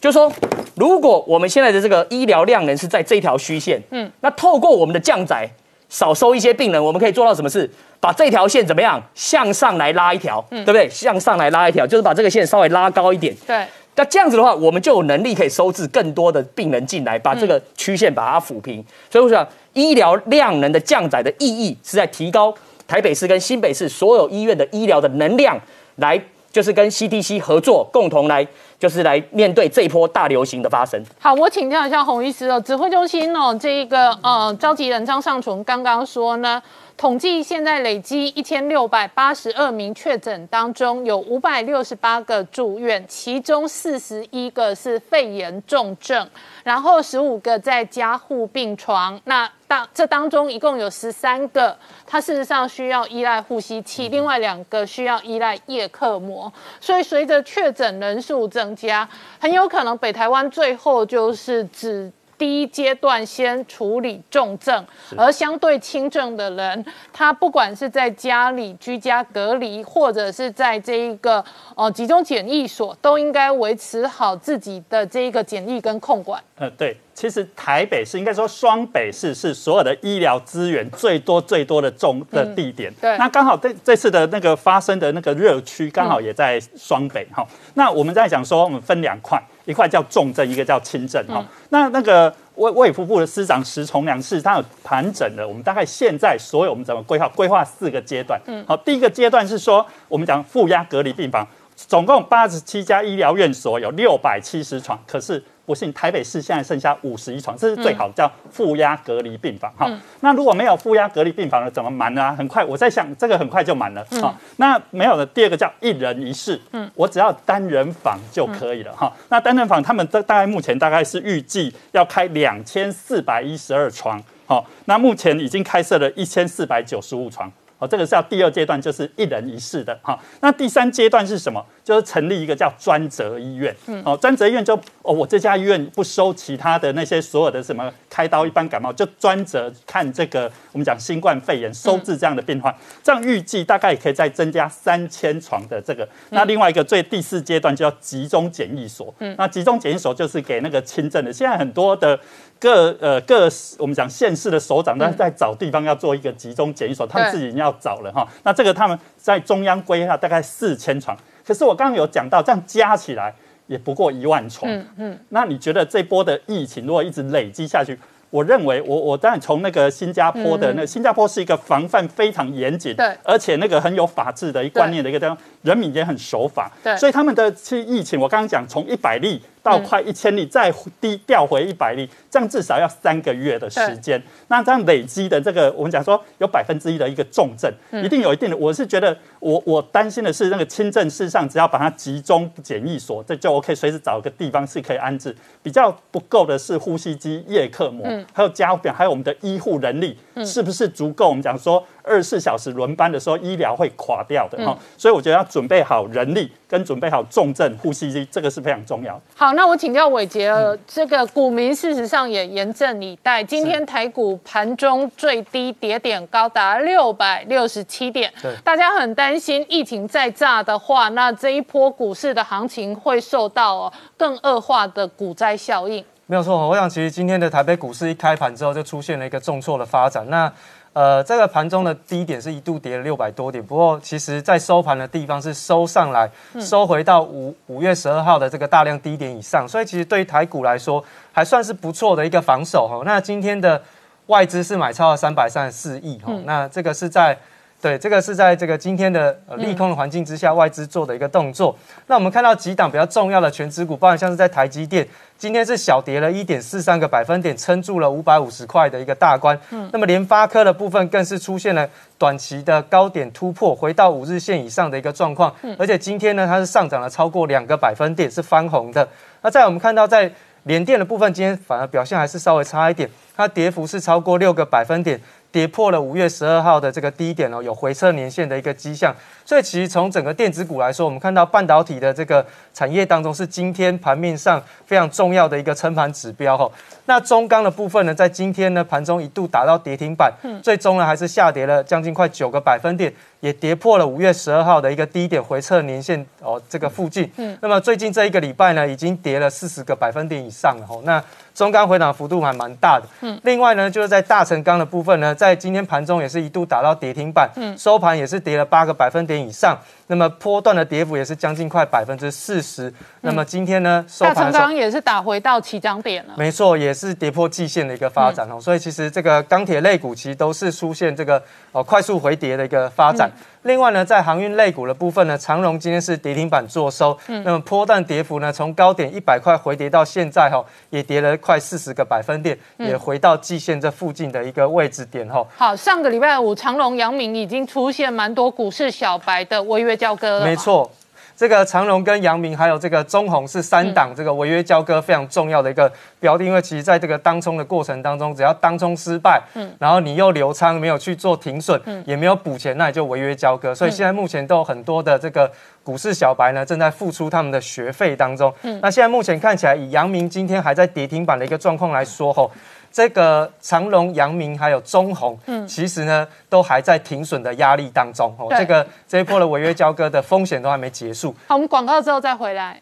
就是说，如果我们现在的这个医疗量能是在这条虚线，嗯，那透过我们的降载，少收一些病人，我们可以做到什么事？把这条线怎么样向上来拉一条，对不对？向上来拉一条，就是把这个线稍微拉高一点。对，那这样子的话，我们就有能力可以收治更多的病人进来，把这个曲线把它抚平。所以我想，医疗量能的降载的意义是在提高台北市跟新北市所有医院的医疗的能量，来就是跟 CDC 合作，共同来就是来面对这一波大流行的发生。好，我请教一下洪医师哦，指挥中心哦，这一个呃召集人张尚存刚刚说呢，统计现在累积一千六百八十二名确诊当中，有五百六十八个住院，其中四十一个是肺炎重症，然后十五个在加护病床。那当这当中一共有十三个，它事实上需要依赖呼吸器，另外两个需要依赖叶克膜。所以随着确诊人数增加，很有可能北台湾最后就是只第一阶段先处理重症，而相对轻症的人，他不管是在家里居家隔离，或者是在这一个呃集中检疫所，都应该维持好自己的这一个检疫跟控管。呃，对，其实台北市应该说双北市是所有的医疗资源最多最多的重的地点。对那刚好这这次的那个发生的那个热区刚好也在双北哈、那我们在想说，我们分两块，一块叫重症，一个叫轻症哈、那那个卫卫福部的司长石崇良是他有盘整的，我们大概现在所有我们怎么规划？规划四个阶段。嗯，好，第一个阶段是说我们讲负压隔离病房。总共八十七家医疗院所有六百七十床，可是不幸台北市现在剩下五十一床，这是最好的，叫负压隔离病房哈。那如果没有负压隔离病房了，怎么满呢？很快，我在想这个很快就满了哈。那没有的，第二个叫一人一室，嗯，我只要单人房就可以了哈。那单人房他们大大概目前大概是预计要开两千四百一十二床，好，那目前已经开设了一千四百九十五床。好，这个是要第二阶段，就是一人一室的哈。那第三阶段是什么？就是成立一个叫专责医院。嗯，哦，专责医院就哦，我这家医院不收其他的那些所有的什么开刀、一般感冒，就专责看这个我们讲新冠肺炎收治这样的病患。这样预计大概也可以再增加三千床的这个。那另外一个最第四阶段就叫集中检疫所。嗯，那集中检疫所就是给那个轻症的。现在很多的。各呃各我们讲县市的首长，但是在找地方要做一个集中检疫所，他们自己要找了哈。那这个他们在中央规划大概四千床，可是我刚刚有讲到，这样加起来也不过一万床。嗯嗯。那你觉得这波的疫情如果一直累积下去？我认为我我当然从那个新加坡的那新加坡是一个防范非常严谨，对，而且那个很有法治的一观念的一个地方，人民也很守法，对，所以他们的去疫情我刚刚讲从一百例到快一千例，再低调回一百例，这样至少要三个月的时间。那这样累积的这个，我们讲说有百分之一的一个重症，一定有一定的。我是觉得我我担心的是那个轻症，事实上只要把它集中检疫所，这就 OK，随时找个地方是可以安置。比较不够的是呼吸机、叶克膜，还有加护病，还有我们的医护人力。是不是足够？我们讲说二十四小时轮班的时候，医疗会垮掉的哈。所以我觉得要准备好人力，跟准备好重症呼吸机，这个是非常重要。好，那我请教伟杰，这个股民事实上也严阵以待。今天台股盘中最低跌点高达六百六十七点，大家很担心疫情再炸的话，那这一波股市的行情会受到更恶化的股灾效应。没有错，我想其实今天的台北股市一开盘之后就出现了一个重挫的发展。那呃，这个盘中的低点是一度跌了六百多点，不过其实在收盘的地方是收上来，收回到五五月十二号的这个大量低点以上，所以其实对于台股来说还算是不错的一个防守哈。那今天的外资是买超了三百三十四亿哈，那这个是在。对，这个是在这个今天的利空的环境之下，外资做的一个动作。那我们看到几档比较重要的全指股，包含像是在台积电，今天是小跌了一点四三个百分点，撑住了五百五十块的一个大关。嗯，那么联发科的部分更是出现了短期的高点突破，回到五日线以上的一个状况。嗯，而且今天呢，它是上涨了超过两个百分点，是翻红的。那在我们看到在联电的部分，今天反而表现还是稍微差一点，它跌幅是超过六个百分点。跌破了五月十二号的这个低点哦，有回撤年线的一个迹象。所以其实从整个电子股来说，我们看到半导体的这个产业当中是今天盘面上非常重要的一个撑盘指标哈。那中钢的部分呢，在今天呢盘中一度打到跌停板，最终呢还是下跌了将近快九个百分点，也跌破了五月十二号的一个低点回撤年线哦这个附近。嗯，那么最近这一个礼拜呢，已经跌了四十个百分点以上了哦。那中钢回档幅度还蛮大的。嗯，另外呢，就是在大成钢的部分呢，在今天盘中也是一度打到跌停板，嗯，收盘也是跌了八个百分点以上。那么波段的跌幅也是将近快百分之四十。那么今天呢，大成钢也是打回到起涨点了。没错，也是跌破季线的一个发展哦。所以其实这个钢铁类股其实都是出现这个哦快速回跌的一个发展。另外呢，在航运类股的部分呢，长荣今天是跌停板做收。嗯。那么波段跌幅呢，从高点一百块回跌到现在哈，也跌了快四十个百分点，也回到季线这附近的一个位置点哈。好，上个礼拜五，长荣、阳明已经出现蛮多股市小白的违约交割了。没错。这个长荣跟阳明还有这个中红是三档这个违约交割非常重要的一个标的，因为其实在这个当冲的过程当中，只要当冲失败，嗯，然后你又留仓没有去做停损，嗯，也没有补钱，那你就违约交割。所以现在目前都有很多的这个股市小白呢，正在付出他们的学费当中。嗯，那现在目前看起来，以阳明今天还在跌停板的一个状况来说，吼。这个长隆、阳明还有中红，嗯，其实呢都还在停损的压力当中哦。这个这一波的违约交割的风险都还没结束。好，我们广告之后再回来。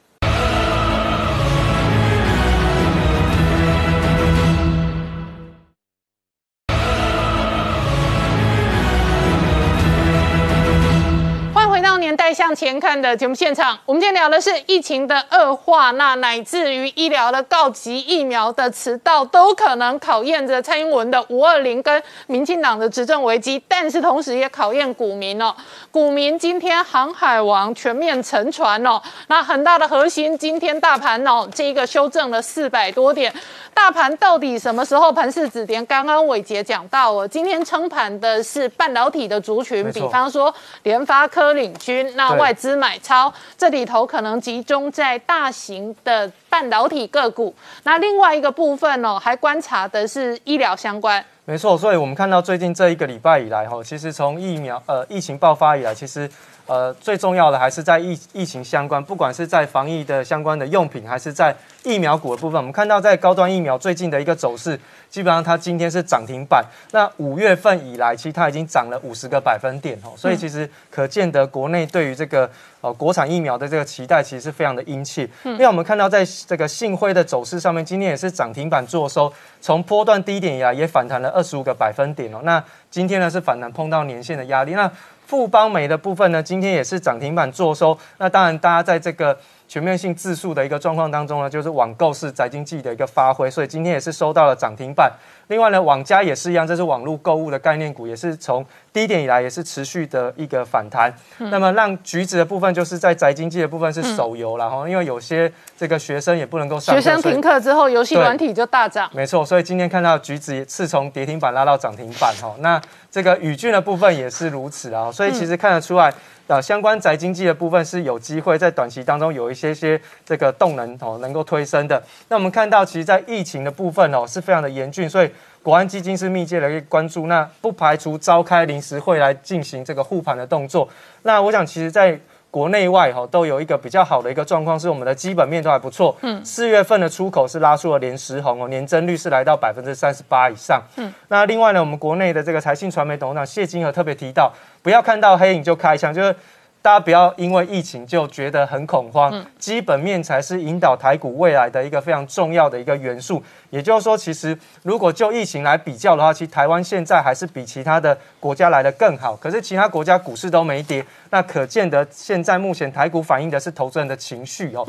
年代向前看的节目现场，我们今天聊的是疫情的恶化，那乃至于医疗的告急、疫苗的迟到，都可能考验着蔡英文的五二零跟民进党的执政危机，但是同时也考验股民哦。股民今天航海王全面沉船哦，那很大的核心，今天大盘哦，这一个修正了四百多点。大盘到底什么时候盘势止跌？刚刚伟杰讲到了，今天撑盘的是半导体的族群，比方说联发科领军，那外资买超，这里头可能集中在大型的半导体个股。那另外一个部分哦，还观察的是医疗相关。没错，所以我们看到最近这一个礼拜以来，哈，其实从疫苗呃疫情爆发以来，其实。呃，最重要的还是在疫疫情相关，不管是在防疫的相关的用品，还是在疫苗股的部分，我们看到在高端疫苗最近的一个走势，基本上它今天是涨停板。那五月份以来，其实它已经涨了五十个百分点哦，所以其实可见得国内对于这个呃国产疫苗的这个期待，其实是非常的殷切。因为我们看到在这个信辉的走势上面，今天也是涨停板做收，从波段低点以来也反弹了二十五个百分点哦。那今天呢是反弹碰到年线的压力，那。富邦美的部分呢，今天也是涨停板做收。那当然，大家在这个全面性自述的一个状况当中呢，就是网购是宅经济的一个发挥，所以今天也是收到了涨停板。另外呢，网家也是一样，这是网络购物的概念股，也是从低点以来也是持续的一个反弹。那么让橘子的部分，就是在宅经济的部分是手游了哈，因为有些这个学生也不能够上学生停课之后，游戏软体就大涨。没错，所以今天看到橘子是从跌停板拉到涨停板哈。那这个宇俊的部分也是如此啊，所以其实看得出来，呃，相关宅经济的部分是有机会在短期当中有一一些些这个动能哦能够推升的。那我们看到，其实，在疫情的部分哦是非常的严峻，所以国安基金是密切的关注，那不排除召开临时会来进行这个护盘的动作。那我想，其实，在国内外哈都有一个比较好的一个状况，是我们的基本面都还不错。嗯，四月份的出口是拉出了连十红哦，年增率是来到百分之三十八以上。嗯，那另外呢，我们国内的这个财信传媒董事长谢金河特别提到，不要看到黑影就开枪，就是。大家不要因为疫情就觉得很恐慌，基本面才是引导台股未来的一个非常重要的一个元素。也就是说，其实如果就疫情来比较的话，其实台湾现在还是比其他的国家来的更好。可是其他国家股市都没跌，那可见得现在目前台股反映的是投资人的情绪哦。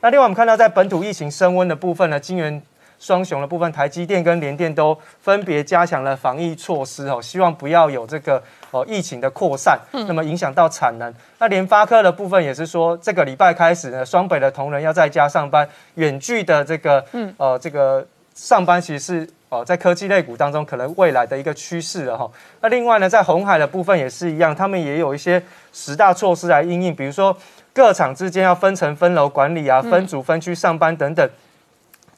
那另外我们看到在本土疫情升温的部分呢，金元。双雄的部分，台积电跟联电都分别加强了防疫措施哦，希望不要有这个哦疫情的扩散，那么影响到产能。那联发科的部分也是说，这个礼拜开始呢，双北的同仁要在家上班，远距的这个呃这个上班其实是哦在科技类股当中可能未来的一个趋势了哈。那另外呢，在红海的部分也是一样，他们也有一些十大措施来应应，比如说各厂之间要分层分楼管理啊，分组分区上班等等。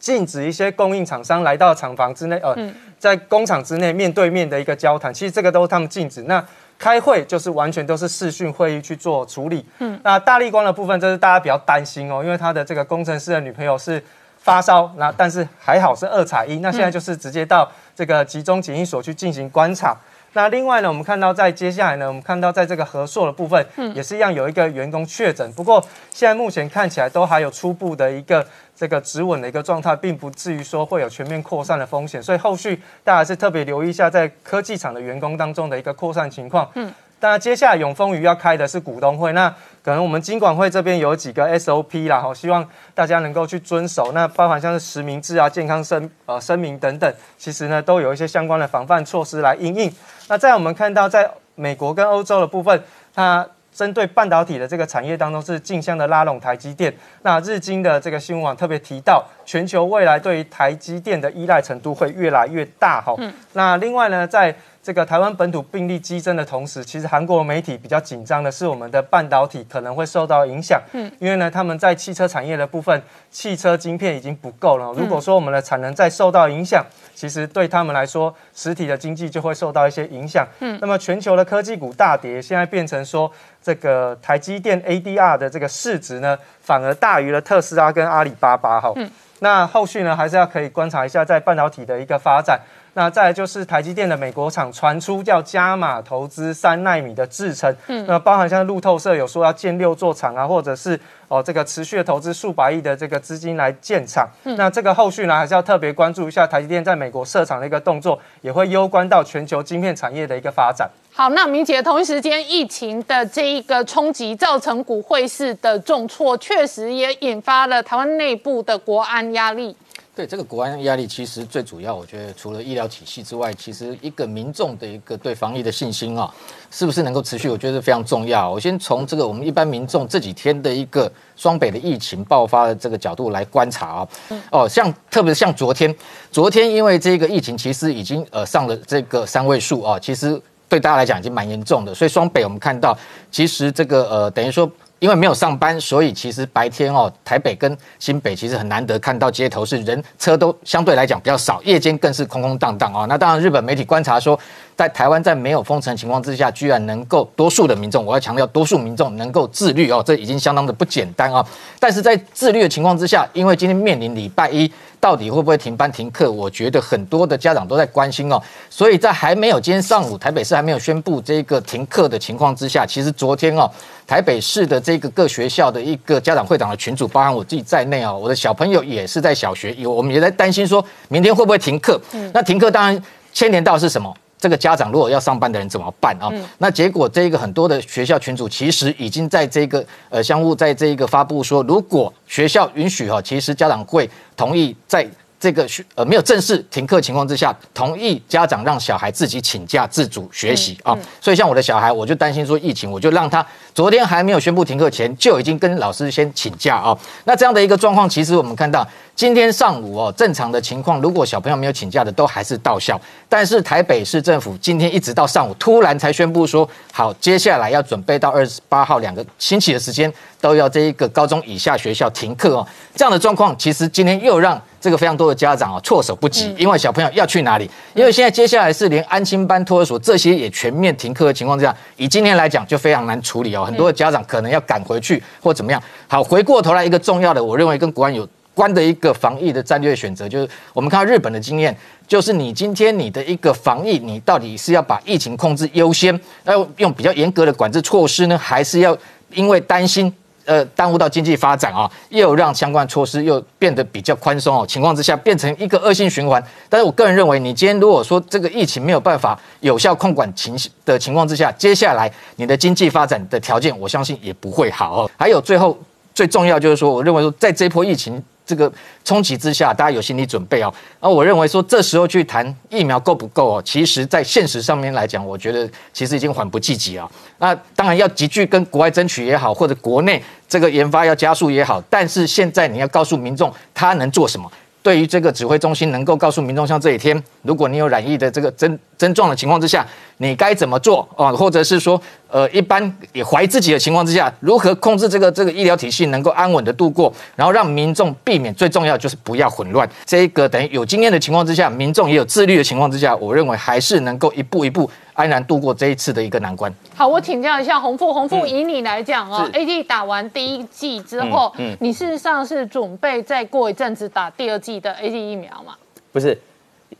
禁止一些供应厂商来到厂房之内，呃，在工厂之内面对面的一个交谈，其实这个都是他们禁止。那开会就是完全都是视讯会议去做处理。嗯，那大力光的部分，这是大家比较担心哦，因为他的这个工程师的女朋友是发烧，那但是还好是二采一，那现在就是直接到这个集中检疫所去进行观察。那另外呢，我们看到在接下来呢，我们看到在这个合硕的部分，也是一样有一个员工确诊，不过现在目前看起来都还有初步的一个这个止稳的一个状态，并不至于说会有全面扩散的风险，所以后续大家是特别留意一下在科技厂的员工当中的一个扩散情况。嗯。那接下来永丰余要开的是股东会，那可能我们金管会这边有几个 SOP 啦，哈，希望大家能够去遵守。那包含像是实名制啊、健康声呃声明等等，其实呢都有一些相关的防范措施来应应。那在我们看到在美国跟欧洲的部分，它针对半导体的这个产业当中是竞相的拉拢台积电。那日经的这个新闻网特别提到，全球未来对于台积电的依赖程度会越来越大，哈。那另外呢，在这个台湾本土病例激增的同时，其实韩国媒体比较紧张的是我们的半导体可能会受到影响。嗯，因为呢，他们在汽车产业的部分，汽车晶片已经不够了。如果说我们的产能再受到影响，其实对他们来说，实体的经济就会受到一些影响。嗯，那么全球的科技股大跌，现在变成说这个台积电 ADR 的这个市值呢，反而大于了特斯拉跟阿里巴巴。哈，嗯，那后续呢，还是要可以观察一下在半导体的一个发展。那再来就是台积电的美国厂传出叫加码投资三纳米的制程，嗯，那包含像路透社有说要建六座厂啊，或者是哦这个持续的投资数百亿的这个资金来建厂，那这个后续呢还是要特别关注一下台积电在美国设厂的一个动作，也会攸关到全球晶片产业的一个发展。好，那明姐，同一时间疫情的这一个冲击，造成股汇市的重挫，确实也引发了台湾内部的国安压力。对这个国安压力，其实最主要，我觉得除了医疗体系之外，其实一个民众的一个对防疫的信心啊，是不是能够持续？我觉得非常重要。我先从这个我们一般民众这几天的一个双北的疫情爆发的这个角度来观察啊。哦，像特别像昨天，昨天因为这个疫情其实已经呃上了这个三位数啊，其实对大家来讲已经蛮严重的。所以双北我们看到，其实这个呃等于说。因为没有上班，所以其实白天哦，台北跟新北其实很难得看到街头是人车都相对来讲比较少，夜间更是空空荡荡啊。那当然，日本媒体观察说。在台湾在没有封城情况之下，居然能够多数的民众，我要强调多数民众能够自律哦，这已经相当的不简单啊。但是在自律的情况之下，因为今天面临礼拜一，到底会不会停班停课？我觉得很多的家长都在关心哦。所以在还没有今天上午台北市还没有宣布这个停课的情况之下，其实昨天哦，台北市的这个各学校的一个家长会长的群组，包含我自己在内哦，我的小朋友也是在小学，有我们也在担心说明天会不会停课。那停课当然牵连到是什么？这个家长如果要上班的人怎么办啊？那结果这个很多的学校群主其实已经在这个呃相互在这一个发布说，如果学校允许哈，其实家长会同意在。这个学呃没有正式停课情况之下，同意家长让小孩自己请假自主学习啊。所以像我的小孩，我就担心说疫情，我就让他昨天还没有宣布停课前就已经跟老师先请假啊。那这样的一个状况，其实我们看到今天上午哦，正常的情况，如果小朋友没有请假的，都还是到校。但是台北市政府今天一直到上午，突然才宣布说，好，接下来要准备到二十八号两个星期的时间，都要这一个高中以下学校停课哦。这样的状况，其实今天又让这个非常多的家长啊措手不及，因为小朋友要去哪里？因为现在接下来是连安亲班、托儿所这些也全面停课的情况之下，以今天来讲就非常难处理哦。很多的家长可能要赶回去或怎么样。好，回过头来一个重要的，我认为跟国安有关的一个防疫的战略选择，就是我们看到日本的经验，就是你今天你的一个防疫，你到底是要把疫情控制优先，要用比较严格的管制措施呢，还是要因为担心？呃，耽误到经济发展啊，又让相关措施又变得比较宽松哦，情况之下变成一个恶性循环。但是我个人认为，你今天如果说这个疫情没有办法有效控管情的情况之下，接下来你的经济发展的条件，我相信也不会好。还有最后最重要就是说，我认为说在这波疫情。这个冲击之下，大家有心理准备哦。那我认为说，这时候去谈疫苗够不够哦，其实在现实上面来讲，我觉得其实已经缓不济急啊。那当然要急剧跟国外争取也好，或者国内这个研发要加速也好，但是现在你要告诉民众他能做什么。对于这个指挥中心能够告诉民众，像这几天，如果你有染疫的这个症症状的情况之下，你该怎么做啊？或者是说，呃，一般也怀疑自己的情况之下，如何控制这个这个医疗体系能够安稳的度过，然后让民众避免最重要就是不要混乱。这个等于有经验的情况之下，民众也有自律的情况之下，我认为还是能够一步一步。安然度过这一次的一个难关。好，我请教一下洪富，洪富以你来讲哦，A D 打完第一季之后，嗯你事实上是准备再过一阵子打第二季的 A D 疫苗吗？不是，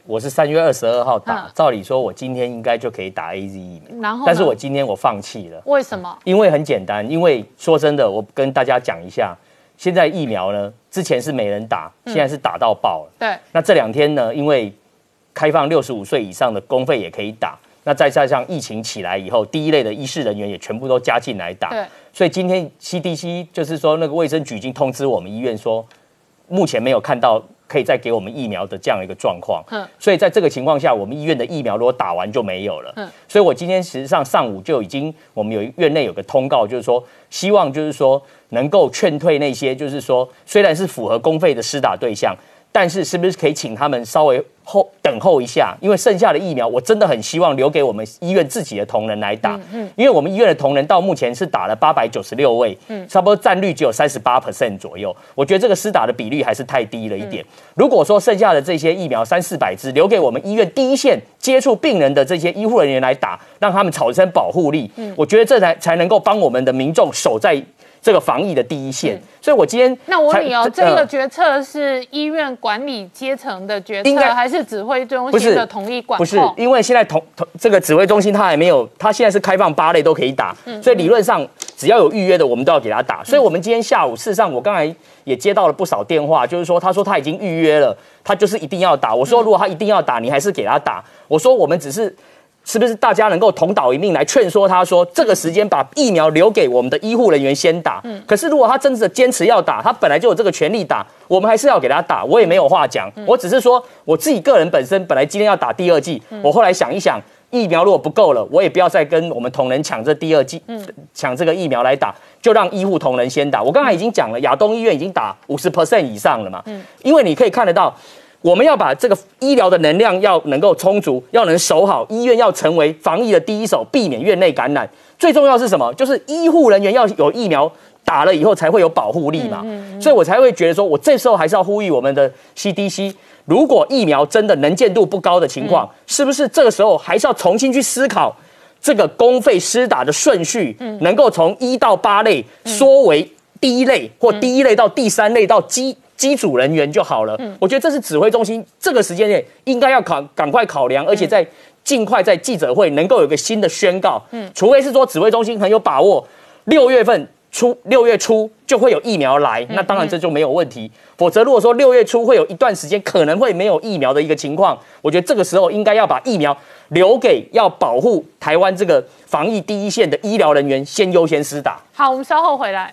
我是三月二十二号打，照理说我今天应该就可以打 A Z 疫苗，然后，但是我今天我放弃了。为什么？因为很简单，因为说真的，我跟大家讲一下，现在疫苗呢，之前是没人打，现在是打到爆了。对。那这两天呢，因为开放六十五岁以上的公费也可以打。那再加上疫情起来以后，第一类的医事人员也全部都加进来打。对。所以今天 CDC 就是说，那个卫生局已经通知我们医院说，目前没有看到可以再给我们疫苗的这样一个状况。嗯。所以在这个情况下，我们医院的疫苗如果打完就没有了。嗯。所以我今天实际上上午就已经，我们有院内有个通告，就是说希望就是说能够劝退那些就是说虽然是符合公费的施打对象。但是是不是可以请他们稍微后等候一下？因为剩下的疫苗，我真的很希望留给我们医院自己的同仁来打。嗯，因为我们医院的同仁到目前是打了八百九十六位，嗯，差不多占率只有三十八 percent 左右。我觉得这个施打的比率还是太低了一点。如果说剩下的这些疫苗三四百支留给我们医院第一线接触病人的这些医护人员来打，让他们产生保护力，嗯，我觉得这才才能够帮我们的民众守在。这个防疫的第一线，所以我今天那我问你哦，这个决策是医院管理阶层的决策，还是指挥中心的统一管控？不是，因为现在同同这个指挥中心他还没有，他现在是开放八类都可以打，所以理论上只要有预约的，我们都要给他打。所以我们今天下午，事实上我刚才也接到了不少电话，就是说他说他已经预约了，他就是一定要打。我说如果他一定要打，你还是给他打。我说我们只是。是不是大家能够同岛一命来劝说他说，这个时间把疫苗留给我们的医护人员先打？嗯，可是如果他真的坚持要打，他本来就有这个权利打，我们还是要给他打。我也没有话讲，我只是说我自己个人本身本来今天要打第二剂，我后来想一想，疫苗如果不够了，我也不要再跟我们同仁抢这第二剂，抢这个疫苗来打，就让医护同仁先打。我刚才已经讲了，亚东医院已经打五十 percent 以上了嘛，嗯，因为你可以看得到。我们要把这个医疗的能量要能够充足，要能守好医院，要成为防疫的第一手，避免院内感染。最重要是什么？就是医护人员要有疫苗打了以后才会有保护力嘛。所以我才会觉得说，我这时候还是要呼吁我们的 CDC，如果疫苗真的能见度不高的情况，是不是这个时候还是要重新去思考这个公费施打的顺序，能够从一到八类缩为第一类，或第一类到第三类到基。机组人员就好了，我觉得这是指挥中心这个时间内应该要考赶快考量，而且在尽快在记者会能够有个新的宣告。嗯，除非是说指挥中心很有把握，六月份初六月初就会有疫苗来，那当然这就没有问题。否则如果说六月初会有一段时间可能会没有疫苗的一个情况，我觉得这个时候应该要把疫苗留给要保护台湾这个防疫第一线的医疗人员先优先施打。好，我们稍后回来。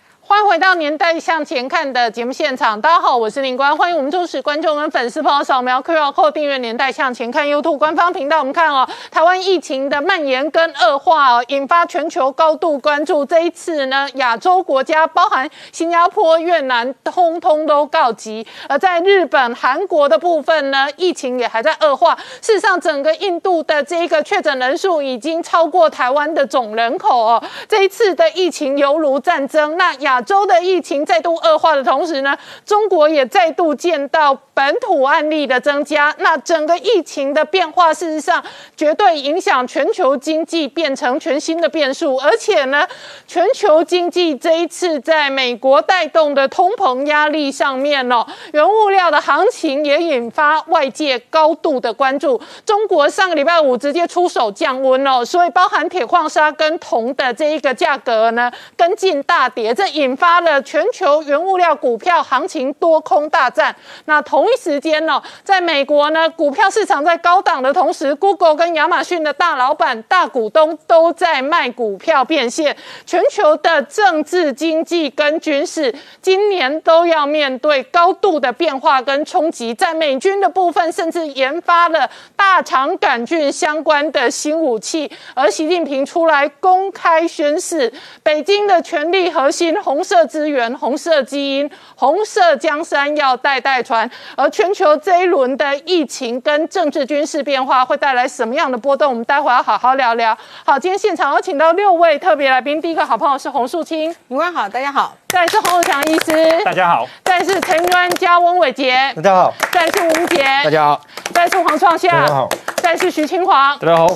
欢迎回到《年代向前看》的节目现场，大家好，我是林官，欢迎我们忠实观众跟粉丝朋友扫描 QR Code 订阅《年代向前看》YouTube 官方频道。我们看哦，台湾疫情的蔓延跟恶化哦，引发全球高度关注。这一次呢，亚洲国家包含新加坡、越南，通通都告急。而在日本、韩国的部分呢，疫情也还在恶化。事实上，整个印度的这一个确诊人数已经超过台湾的总人口哦。这一次的疫情犹如战争。那亚亚洲的疫情再度恶化的同时呢，中国也再度见到本土案例的增加。那整个疫情的变化，事实上绝对影响全球经济，变成全新的变数。而且呢，全球经济这一次在美国带动的通膨压力上面哦，原物料的行情也引发外界高度的关注。中国上个礼拜五直接出手降温哦，所以包含铁矿砂跟铜的这一个价格呢，跟进大跌，这一引发了全球原物料股票行情多空大战。那同一时间呢，在美国呢，股票市场在高档的同时，Google 跟亚马逊的大老板、大股东都在卖股票变现。全球的政治、经济跟军事，今年都要面对高度的变化跟冲击。在美军的部分，甚至研发了大肠杆菌相关的新武器，而习近平出来公开宣示，北京的权力核心红色资源、红色基因、红色江山要代代传。而全球这一轮的疫情跟政治军事变化会带来什么样的波动？我们待会要好好聊聊。好，今天现场有请到六位特别来宾，第一个好朋友是洪树清，你官好，大家好，再来是洪永强医师，大家好，再来是陈端加翁伟杰，大家好，再来是吴杰，大家好，再来是黄创夏，大家好，再来是徐清华。大家好。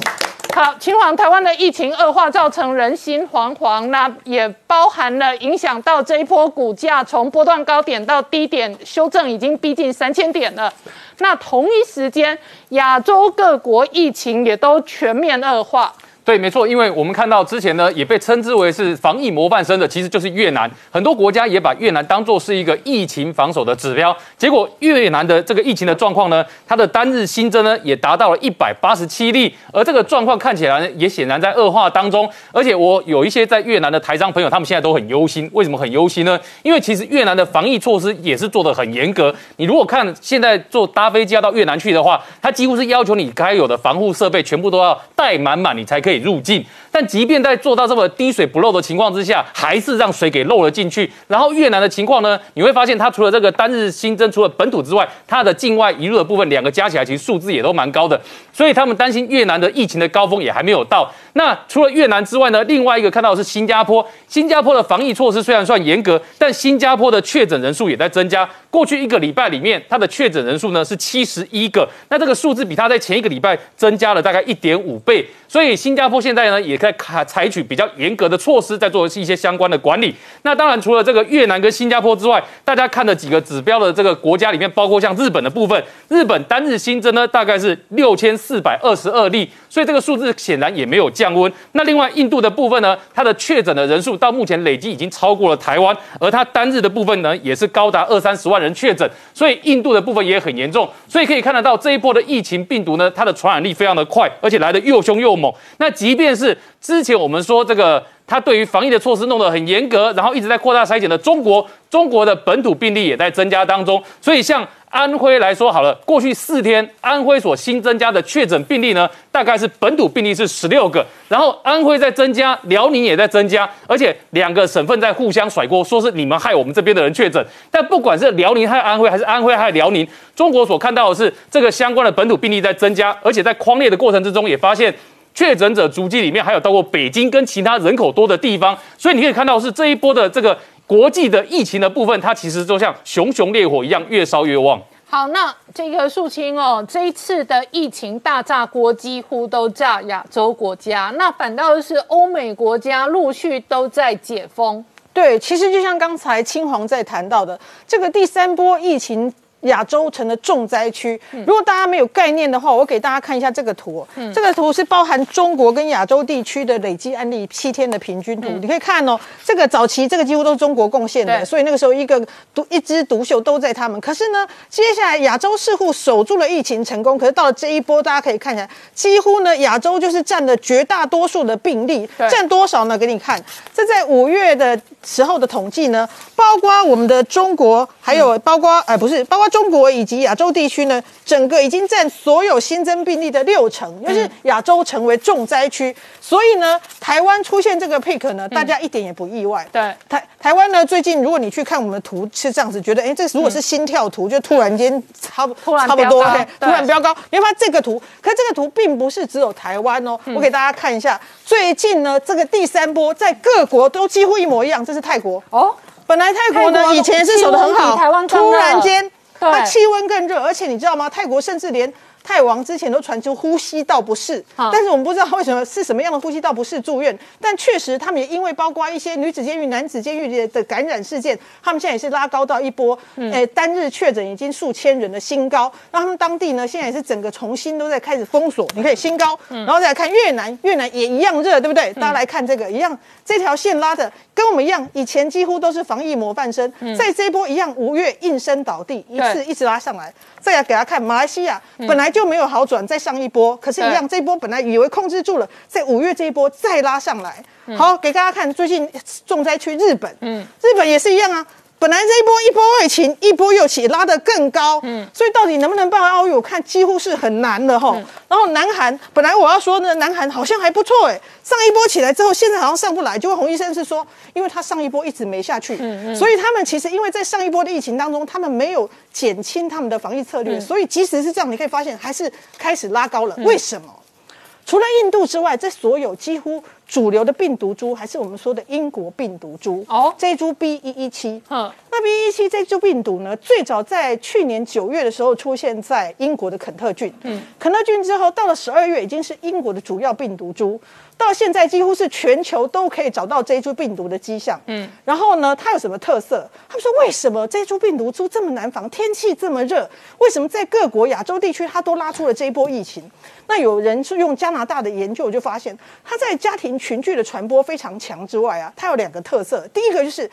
好，秦皇台湾的疫情恶化，造成人心惶惶，那也包含了影响到这一波股价从波段高点到低点修正，已经逼近三千点了。那同一时间，亚洲各国疫情也都全面恶化。对，没错，因为我们看到之前呢，也被称之为是防疫模范生的，其实就是越南。很多国家也把越南当作是一个疫情防守的指标。结果越南的这个疫情的状况呢，它的单日新增呢也达到了一百八十七例，而这个状况看起来呢，也显然在恶化当中。而且我有一些在越南的台商朋友，他们现在都很忧心。为什么很忧心呢？因为其实越南的防疫措施也是做得很严格。你如果看现在坐搭飞机要到越南去的话，它几乎是要求你该有的防护设备全部都要带满满，你才可以入境。但即便在做到这么滴水不漏的情况之下，还是让水给漏了进去。然后越南的情况呢，你会发现它除了这个单日新增，除了本土之外，它的境外移入的部分，两个加起来其实数字也都蛮高的。所以他们担心越南的疫情的高峰也还没有到。那除了越南之外呢，另外一个看到是新加坡。新加坡的防疫措施虽然算严格，但新加坡的确诊人数也在增加。过去一个礼拜里面，它的确诊人数呢是七十一个，那这个数字比它在前一个礼拜增加了大概一点五倍。所以新加坡现在呢也在采采取比较严格的措施，在做一些相关的管理。那当然，除了这个越南跟新加坡之外，大家看的几个指标的这个国家里面，包括像日本的部分，日本单日新增呢大概是六千四百二十二例，所以这个数字显然也没有降温。那另外印度的部分呢，它的确诊的人数到目前累计已经超过了台湾，而它单日的部分呢也是高达二三十万人确诊，所以印度的部分也很严重。所以可以看得到这一波的疫情病毒呢，它的传染力非常的快，而且来的又凶又猛。那即便是之前我们说这个，他对于防疫的措施弄得很严格，然后一直在扩大筛检的中国，中国的本土病例也在增加当中。所以像安徽来说好了，过去四天安徽所新增加的确诊病例呢，大概是本土病例是十六个，然后安徽在增加，辽宁也在增加，而且两个省份在互相甩锅，说是你们害我们这边的人确诊。但不管是辽宁害安徽，还是安徽害辽宁，中国所看到的是这个相关的本土病例在增加，而且在框列的过程之中也发现。确诊者足迹里面还有到过北京跟其他人口多的地方，所以你可以看到是这一波的这个国际的疫情的部分，它其实就像熊熊烈火一样，越烧越旺。好，那这个肃清哦，这一次的疫情大炸锅几乎都炸亚洲国家，那反倒是欧美国家陆续都在解封。对，其实就像刚才青黄在谈到的，这个第三波疫情亚洲成了重灾区。如果大家没有概念的话，我给大家看一下这个图。这个图是包含中国跟亚洲地区的累积案例七天的平均图。你可以看哦，这个早期这个几乎都是中国贡献的，所以那个时候一个独一枝独秀都在他们。可是呢，接下来亚洲似乎守住了疫情成功，可是到了这一波，大家可以看起来，几乎呢亚洲就是占了绝大多数的病例，占多少呢？给你看，这在五月的时候的统计呢，包括我们的中国，还有包括哎不是，包括中国以及亚洲地区呢，整个已经占所有新增病例的六成，就是亚洲成为重灾区。所以呢，台湾出现这个 pick 呢，大家一点也不意外。对嗯台台湾呢，最近如果你去看我们的图是这样子，觉得哎，这如果是心跳图，就突然间差不差不多，啊哎哎嘿啊突然飙高。你会发现这个图，可是这个图并不是只有台湾哦，嗯我给大家看一下，最近呢这个第三波在各国都几乎一模一样，这是泰国。哦，本来泰国呢以前是守得很好，突然间对它气温更热，而且你知道吗？泰国甚至连泰王之前都传出呼吸道不适，啊但是我们不知道为什么是什么样的呼吸道不适住院，但确实他们也因为包括一些女子监狱、男子监狱的感染事件，他们现在也是拉高到一波，嗯。诶、单日确诊已经数千人的新高。那他们当地呢，现在也是整个重新都在开始封锁，你可以新高，嗯。然后再来看越南，越南也一样热，对不对？大家来看这个一样，这条线拉的跟我们一样，以前几乎都是防疫模范生，在这一波一样，五月应声倒地，一次一直拉上来。再来给大家看马来西亚，本来就没有好转，再上一波，可是一样，这一波本来以为控制住了，在五月这一波再拉上来。好，给大家看最近重灾区日本，嗯，日本也是一样啊。本来这一波一波未平，一波又起，拉得更高，嗯，所以到底能不能办奥运，我看几乎是很难的哈。然后南韩，本来我要说呢，南韩好像还不错哎，上一波起来之后，现在好像上不来。结果洪医生是说，因为他上一波一直没下去，所以他们其实因为在上一波的疫情当中，他们没有减轻他们的防疫策略，所以即使是这样，你可以发现还是开始拉高了。为什么？除了印度之外，这所有几乎主流的病毒株，还是我们说的英国病毒株。哦这一株 B 一一七，嗯那 B 一七这株病毒呢，最早在去年九月的时候出现在英国的肯特郡。嗯，肯特郡之后，到了十二月已经是英国的主要病毒株，到现在几乎是全球都可以找到这一株病毒的迹象。嗯，然后呢，它有什么特色？他们说为什么这一株病毒株这么难防？天气这么热，为什么在各国亚洲地区它都拉出了这一波疫情？那有人是用加拿大的研究就发现，它在家庭群聚的传播非常强之外啊，它有两个特色。第一个就是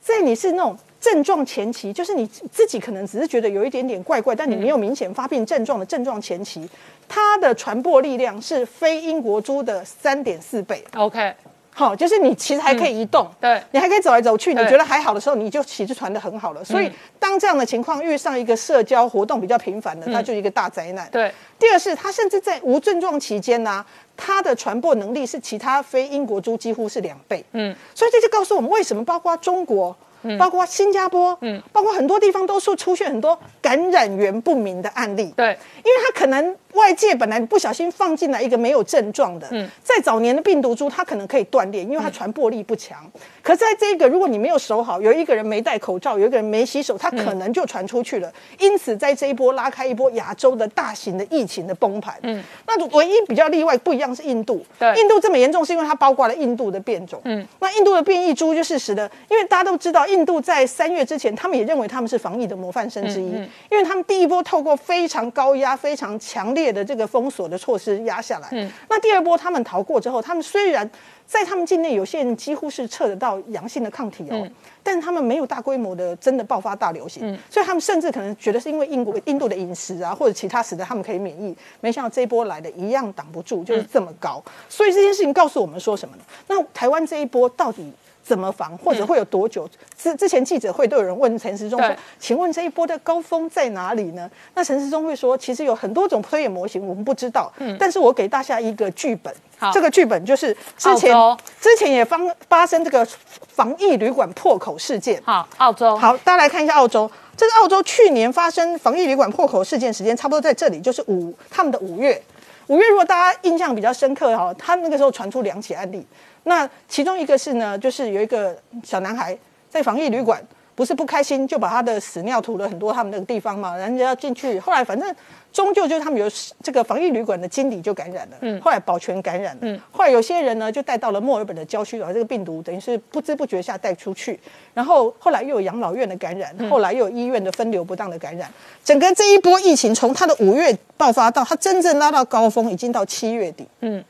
在你是那种症状前期，就是你自己可能只是觉得有一点点怪怪，但你没有明显发病症状的症状前期，它的传播力量是非英国株的三点四倍。OK，好，就是你其实还可以移动，对你还可以走来走去，你对觉得还好的时候，你就其实传的很好了。所以当这样的情况遇上一个社交活动比较频繁的，它就是一个大灾难。对。第二是它甚至在无症状期间呢、它的传播能力是其他非英国猪几乎是两倍。嗯，所以这就告诉我们为什么包括中国。包括新加坡，嗯，包括很多地方都是出现很多感染源不明的案例，对。因为它可能外界本来不小心放进来一个没有症状的，嗯。在早年的病毒株它可能可以断裂，因为它传播力不强。可在这个如果你没有守好，有一个人没戴口罩，有一个人没洗手，它可能就传出去了。因此，在这一波拉开一波亚洲的大型的疫情的崩盘。嗯，那唯一比较例外不一样是印度，对。印度这么严重是因为它包括了印度的变种。嗯，那印度的变异株就是使得，因为大家都知道，印度在三月之前，他们也认为他们是防疫的模范生之一，因为他们第一波透过非常高压、非常强烈的这个封锁的措施压下来。嗯，那第二波他们逃过之后，他们虽然在他们境内有些人几乎是测得到阳性的抗体哦，但是他们没有大规模的真的爆发大流行，所以他们甚至可能觉得是因为英国印度的饮食啊或者其他使得他们可以免疫，没想到这一波来的一样挡不住，就是这么高。所以这件事情告诉我们说什么呢？那台湾这一波到底？怎么防，或者会有多久？之之前记者会都有人问陈时中说：“请问这一波的高峰在哪里呢？”那陈时中会说：“其实有很多种推演模型，我们不知道。嗯但是我给大家一个剧本好，这个剧本就是之前之前也发发生这个防疫旅馆破口事件。好，澳洲，好，大家来看一下澳洲。这是澳洲去年发生防疫旅馆破口事件时间，差不多在这里，就是五他们的五月。五月如果大家印象比较深刻哈，他那个时候传出两起案例。那其中一个是呢，就是有一个小男孩在防疫旅馆不是不开心就把他的屎尿吐了很多他们那个地方嘛，人家要进去，后来反正终究就是他们有这个防疫旅馆的经理就感染了，嗯，后来保全感染了，嗯，后来有些人呢就带到了墨尔本的郊区，把这个病毒等于是不知不觉下带出去，然后后来又有养老院的感染，后来又有医院的分流不当的感染，整个这一波疫情从它的五月爆发到它真正拉到高峰，已经到七月底，嗯，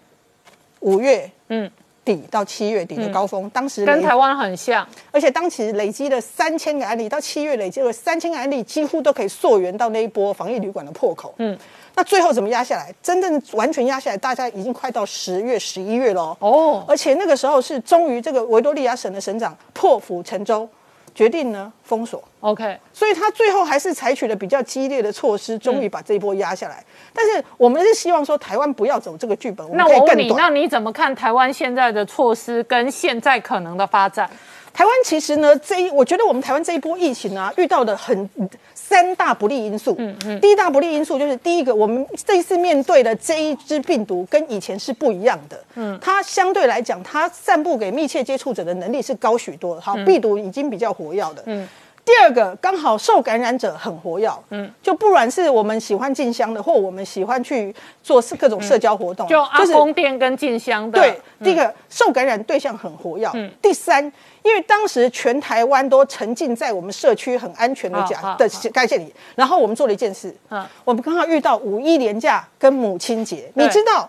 五月，嗯。底到七月底的高峰，当时跟台湾很像，而且当时累积了三千个案例，到七月累积了三千个案例，几乎都可以溯源到那一波防疫旅馆的破口。嗯，那最后怎么压下来？真正完全压下来，大家已经快到十月、十一月了。哦，而且那个时候是终于这个维多利亚省的省长破釜沉舟。决定呢封锁，OK，所以他最后还是采取了比较激烈的措施，终于把这一波压下来。但是我们是希望说台湾不要走这个剧本，那我问你，那你怎么看台湾现在的措施跟现在可能的发展？台湾其实呢，这一我觉得我们台湾这一波疫情啊，遇到的很三大不利因素。嗯嗯，第一大不利因素就是第一个，我们这一次面对的这一支病毒跟以前是不一样的。嗯，它相对来讲，它散布给密切接触者的能力是高许多。好，病毒已经比较活跃的。嗯，第二个，刚好受感染者很活跃。嗯，就不管是我们喜欢进香的，或我们喜欢去做各种社交活动，就阿公店跟进香的。对，第一个受感染对象很活跃。嗯，第三。因为当时全台湾都沉浸在我们社区很安全的假的概念里，然后我们做了一件事，嗯，我们刚好遇到五一连假跟母亲节，你知道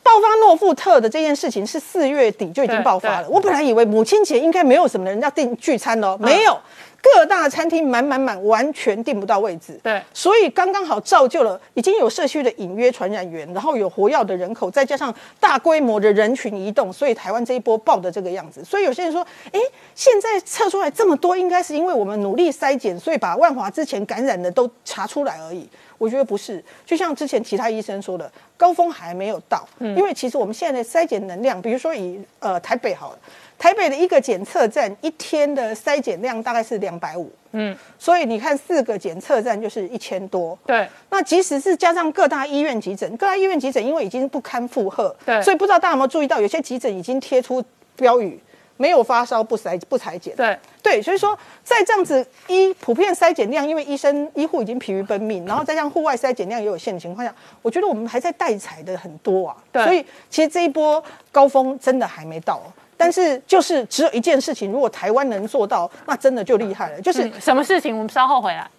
爆发诺富特的这件事情是四月底就已经爆发了。我本来以为母亲节应该没有什么人要订聚餐哦，没有。各大餐厅满满满，完全订不到位置。对，所以刚刚好造就了已经有社区的隐约传染源，然后有活跃的人口，再加上大规模的人群移动，所以台湾这一波爆的这个样子。所以有些人说，哎，现在测出来这么多，应该是因为我们努力筛检，所以把万华之前感染的都查出来而已。我觉得不是，就像之前其他医生说的，高峰还没有到。嗯，因为其实我们现在的筛检能量，比如说以呃台北好了。台北的一个检测站一天的筛检量大概是两百五，嗯，所以你看四个检测站就是一千多，对。那即使是加上各大医院急诊，各大医院急诊因为已经不堪负荷，对，所以不知道大家有没有注意到，有些急诊已经贴出标语，没有发烧不筛不裁剪，对对。所以说在这样子一普遍筛检量，因为医生医护已经疲于奔命，然后再加上户外筛检量也有限的情况下，我觉得我们还在待采的很多啊，对。所以其实这一波高峰真的还没到。但是就是只有一件事情，如果台湾能做到，那真的就厉害了。就是什么事情？我们稍后回来。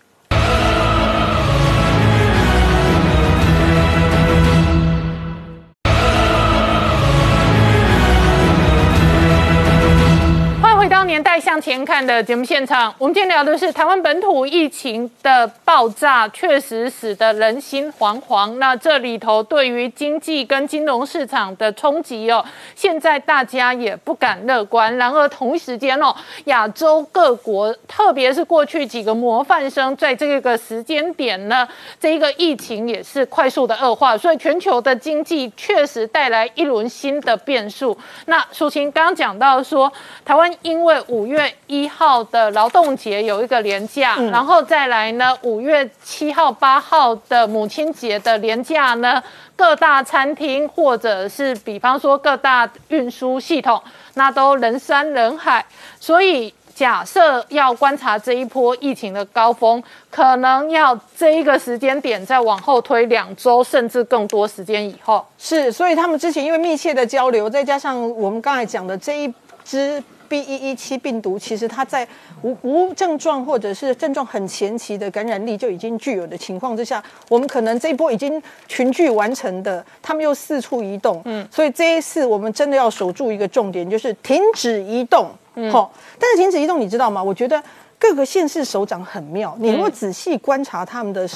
年代向前看的节目现场，我们今天聊的是台湾本土疫情的爆炸，确实使得人心惶惶。那这里头对于经济跟金融市场的冲击哦，现在大家也不敢乐观。然而同一时间哦，亚洲各国，特别是过去几个模范生，在这个时间点呢，这一个疫情也是快速的恶化，所以全球的经济确实带来一轮新的变数。那淑琴刚刚讲到说，台湾因为五月一号的劳动节有一个连假，然后再来呢，五月七号、八号的母亲节的连假呢，各大餐厅或者是比方说各大运输系统，那都人山人海。所以假设要观察这一波疫情的高峰，可能要这一个时间点再往后推两周，甚至更多时间以后。是，所以他们之前因为密切的交流，再加上我们刚才讲的这一支。B 一一七病毒其实它在无无症状或者是症状很前期的感染力就已经具有的情况之下，我们可能这一波已经群聚完成的，他们又四处移动，嗯，所以这一次我们真的要守住一个重点，就是停止移动，好，但是停止移动你知道吗？我觉得各个县市首长很妙，你如果仔细观察他们的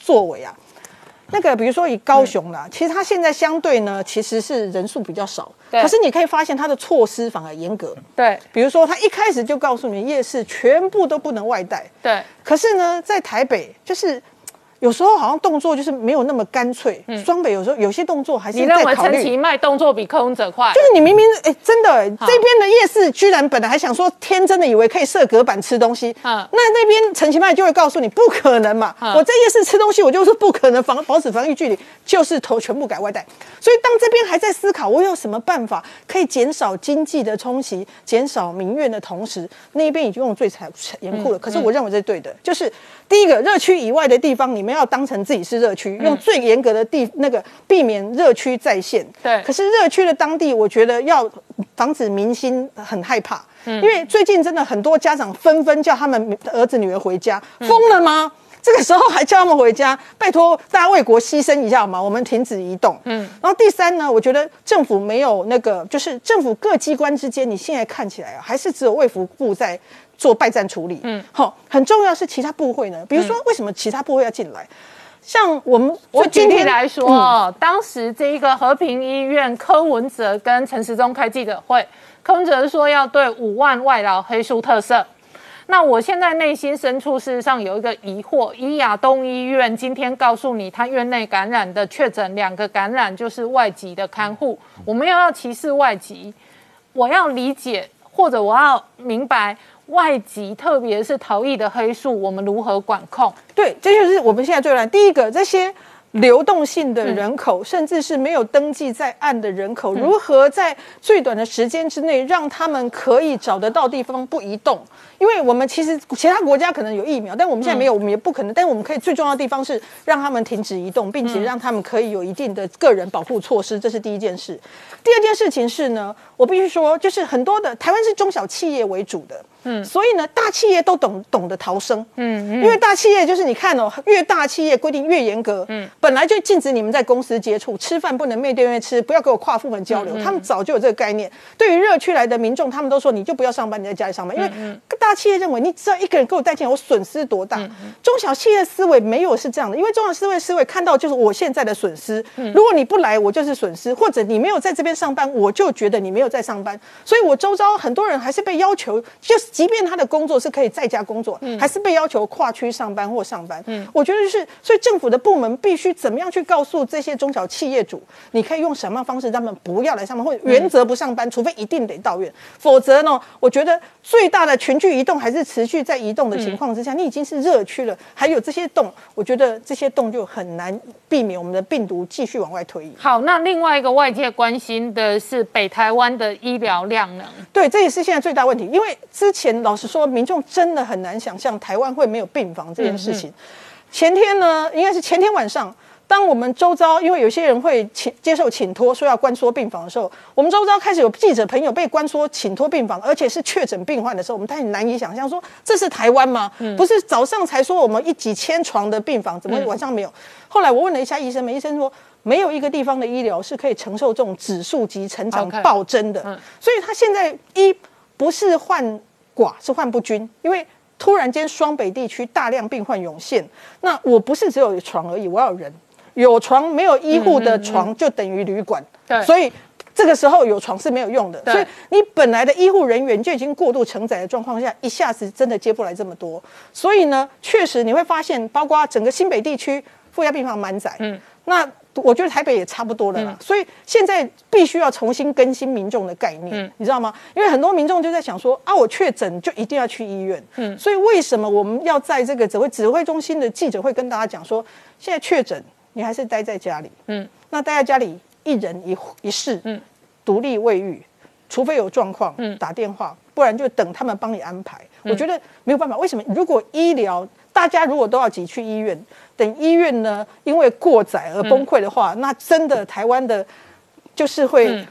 作为啊。那个，比如说以高雄啦，其实它现在相对呢，其实是人数比较少，可是你可以发现它的措施反而严格。对，比如说它一开始就告诉你夜市全部都不能外带。对，可是呢，在台北就是有时候好像动作就是没有那么干脆。双北有时候有些动作还是你认为在考虑。陈其迈动作比柯文哲快？就是你明明哎、真的、这边的夜市居然本来还想说天真的以为可以设隔板吃东西，嗯那那边陈其迈就会告诉你不可能嘛，嗯我在夜市吃东西，我就是不可能防保持防疫距离，就是头全部改外带。所以当这边还在思考我有什么办法可以减少经济的冲击、减少民怨的同时，那边已经用最残严酷了。可是我认为这是对的，就是第一个热区以外的地方，你们要当成自己是热区，用最严格的地那个避免热区再现。对可是热区的当地，我觉得要防止民心很害怕，因为最近真的很多家长纷纷叫他们儿子女儿回家，疯了吗？这个时候还叫他们回家，拜托大家为国牺牲一下好吗？我们停止移动。嗯，然后第三呢，我觉得政府没有那个，就是政府各机关之间，你现在看起来啊，还是只有卫福部在做败战处理。嗯，好，很重要是其他部会呢，比如说为什么其他部会要进来？像我们我举例就今天来说，嗯当时这一个和平医院柯文哲跟陈时中开记者会，柯文哲说要对五万外劳黑书特色。那我现在内心深处事实上有一个疑惑：以亚东医院今天告诉你，他院内感染的确诊两个感染就是外籍的看护，我们又要歧视外籍，我要理解或者我要明白外籍，特别是逃逸的黑数，我们如何管控？对，这就是我们现在最难。第一个，这些流动性的人口，甚至是没有登记在案的人口，如何在最短的时间之内让他们可以找得到地方不移动？因为我们其实其他国家可能有疫苗，但我们现在没有，我们也不可能。但我们可以最重要的地方是让他们停止移动，并且让他们可以有一定的个人保护措施，这是第一件事。第二件事情是呢，我必须说，就是很多的台湾是中小企业为主的，嗯，所以呢，大企业都懂懂得逃生，嗯，因为大企业就是你看哦，越大企业规定越严格，嗯，本来就禁止你们在公司接触，吃饭不能面对面吃，不要给我跨部门交流，他们早就有这个概念。对于热区来的民众，他们都说你就不要上班，你在家里上班，因为大企业认为你只要一个人给我带进来，我损失多大？中小企业思维没有是这样的，因为中小思维思维看到就是我现在的损失，如果你不来，我就是损失，或者你没有在这边上班，我就觉得你没有在上班，所以我周遭很多人还是被要求，就是即便他的工作是可以在家工作，还是被要求跨区上班或上班。嗯。我觉得就是，所以政府的部门必须怎么样去告诉这些中小企业主，你可以用什么方式让他们不要来上班，或者原则不上班，除非一定得到院，否则呢，我觉得最大的群聚移动还是持续在移动的情况之下，你已经是热区了，还有这些洞，我觉得这些洞就很难避免我们的病毒继续往外推移。好，那另外一个外界关心的是北台湾的医疗量能。对，这也是现在最大问题。因为之前老实说，民众真的很难想象台湾会没有病房这件事情。前天呢，应该是前天晚上，当我们周遭因为有些人会请接受请托，说要关缩病房的时候，我们周遭开始有记者朋友被关缩请托病房，而且是确诊病患的时候，我们太难以想象说这是台湾吗？不是早上才说我们一几千床的病房，怎么晚上没有？后来我问了一下医生们，医生说。没有一个地方的医疗是可以承受这种指数级成长暴增的所以他现在一不是患寡，是患不均，因为突然间双北地区大量病患涌现，那我不是只有床而已，我要有人，有床没有医护的床就等于旅馆，对。所以。这个时候有床是没有用的，所以你本来的医护人员就已经过度承载的状况下，一下子真的接不来这么多，所以呢，确实你会发现，包括整个新北地区负压病房满载，嗯，那我觉得台北也差不多了啦，所以现在必须要重新更新民众的概念，你知道吗？因为很多民众就在想说啊，我确诊就一定要去医院，嗯，所以为什么我们要在这个指挥指挥中心的记者会跟大家讲说，现在确诊你还是待在家里，嗯，那待在家里一人一一室，嗯，独立卫浴，除非有状况，嗯，打电话，不然就等他们帮你安排。我觉得没有办法，为什么？如果医疗大家如果都要挤去医院，等医院呢因为过载而崩溃的话，那真的台湾的，就是会，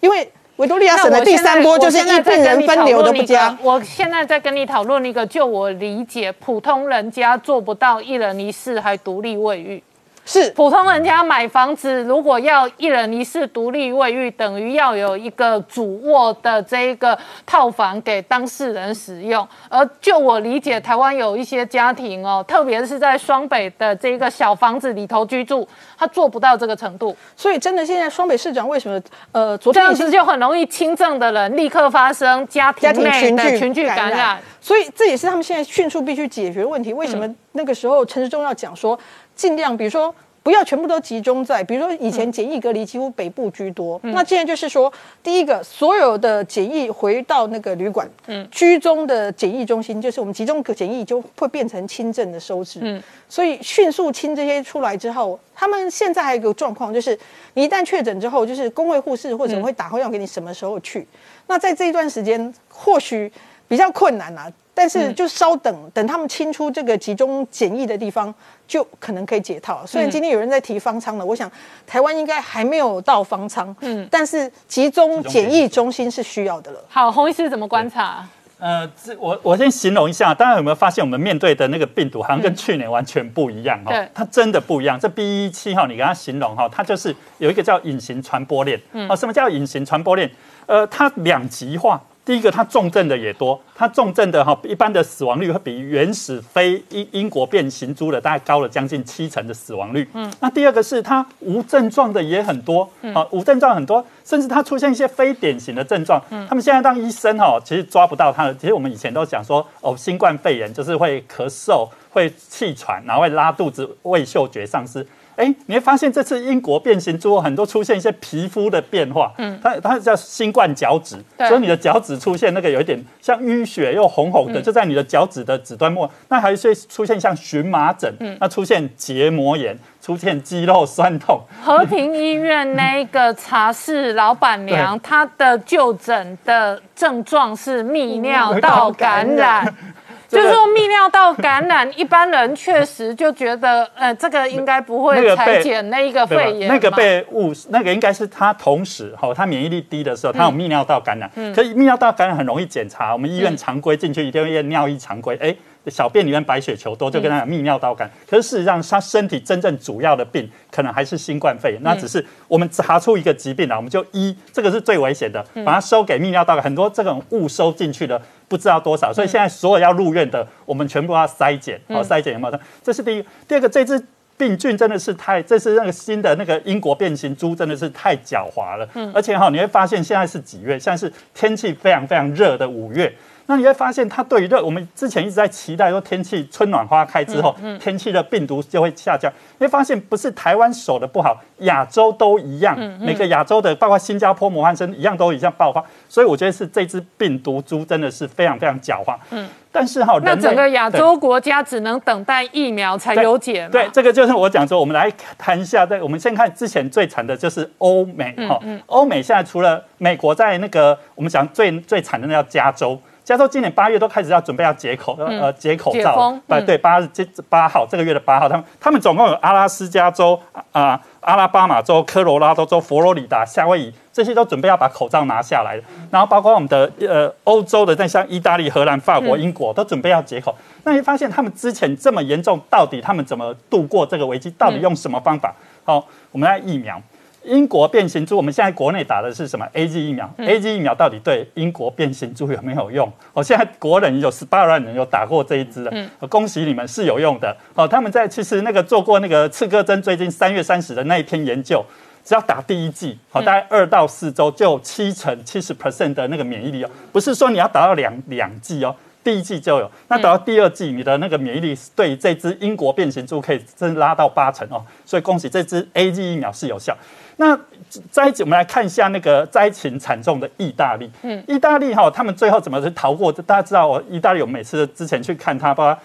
因为维多利亚省的第三波就是一病人分流都不加。我现在在跟你讨论一个，就我理解，普通人家做不到一人一室还独立卫浴。是普通人家买房子，如果要一人一室独立卫浴，等于要有一个主卧的这一个套房给当事人使用。而就我理解，台湾有一些家庭哦，特别是在双北的这个小房子里头居住，他做不到这个程度。所以真的现在双北市长为什么呃昨这样子就很容易轻症的人立刻发生家家庭庭内群聚的群聚感染。所以这也是他们现在迅速必须解决的问题。为什么那个时候陈时中要讲说，尽量，比如说。不要全部都集中在，比如说以前检疫隔离几乎北部居多，那现在就是说，第一个所有的检疫回到那个旅馆，嗯，居中的检疫中心，就是我们集中检疫就会变成轻症的收治，嗯，所以迅速清这些出来之后，他们现在还有一个状况就是，你一旦确诊之后，就是工位护士或者会打电话给你什么时候去，那在这一段时间或许比较困难啊。但是就稍等等他们清出这个集中检疫的地方，就可能可以解套。虽然今天有人在提方舱了，我想台湾应该还没有到方舱，嗯，但是集中检疫中心是需要的了。好，洪医师怎么观察？呃，这我我先形容一下，大家有没有发现我们面对的那个病毒好像跟去年完全不一样哈？它真的不一样。这 B 一七号，你跟它形容哈，它就是有一个叫隐形传播链。哦，什么叫隐形传播链？呃，它两极化。第一个，它重症的也多，它重症的哈，一般的死亡率会比原始非英英国变形株的大概高了将近七成的死亡率。嗯，那第二个是它无症状的也很多，啊，无症状很多，甚至它出现一些非典型的症状。嗯，他们现在当医生哈，其实抓不到它的。其实我们以前都讲说，哦，新冠肺炎就是会咳嗽、会气喘，然后会拉肚子、味嗅觉丧失。哎，你会发现这次英国变形之后，很多出现一些皮肤的变化。嗯，它它叫新冠脚趾，所以你的脚趾出现那个有一点像淤血又红红的，就在你的脚趾的指端末。那还有一些出现像荨麻疹，那出现结膜炎，出现肌肉酸痛。和平医院那个茶室老板娘，她的就诊的症状是泌尿道感染。就是说泌尿道感染，一般人确实就觉得，呃，这个应该不会裁剪那一个肺炎。那个被误，那个应该是他同时，哈，他免疫力低的时候，他有泌尿道感染。嗯。可泌尿道感染很容易检查，我们医院常规进去一定要验尿液常规，哎。小便里面白血球多，就跟他讲泌尿道感染。可是事实上，他身体真正主要的病可能还是新冠肺炎。那只是我们查出一个疾病啊，我们就医，这个是最危险的，把它收给泌尿道。很多这种误收进去的不知道多少，所以现在所有要入院的，我们全部要筛检，好筛检有没有？这是第一。第二个，这只病菌真的是太，这是那个新的那个英国变形猪，真的是太狡猾了。嗯。而且哈，你会发现现在是几月？现在是天气非常非常热的五月。那你会发现，它对于热，我们之前一直在期待说天气春暖花开之后，天气的病毒就会下降。你会发现，不是台湾守的不好，亚洲都一样，每个亚洲的，包括新加坡、摩汉森一样都一样爆发。所以我觉得是这只病毒株真的是非常非常狡猾。嗯，但是哈，那整个亚洲国家只能等待疫苗才有解。对，这个就是我讲说，我们来谈一下。在我们先看之前最惨的就是欧美哈，欧美现在除了美国在那个我们讲最最惨的那叫加州。加州今年八月都开始要准备要解口，呃，解口罩，对对，八这八号这个月的八号，他们他们总共有阿拉斯加州啊、阿拉巴马州、科罗拉多州、佛罗里达、夏威夷这些都准备要把口罩拿下来然后包括我们的呃欧洲的，像意大利、荷兰、法国、英国都准备要解口。那你发现他们之前这么严重，到底他们怎么度过这个危机？到底用什么方法？好，我们来疫苗。英国变形株，我们现在国内打的是什么？A G 疫苗？A G 疫苗到底对英国变形株有没有用？哦，现在国人有十八万人有打过这一支的，恭喜你们是有用的。哦，他们在其实那个做过那个刺哥针，最近三月三十的那一篇研究，只要打第一剂，好，大概二到四周就七成七十 percent 的那个免疫力哦，不是说你要打到两两剂哦。第一季就有，那等到第二季，你的那个免疫力对这只英国变形株可以真拉到八成哦，所以恭喜这支 A G 疫苗是有效。那灾我们来看一下那个灾情惨重的意大利，嗯，意大利哈，他们最后怎么是逃过？大家知道，我意大利我每次之前去看他，包括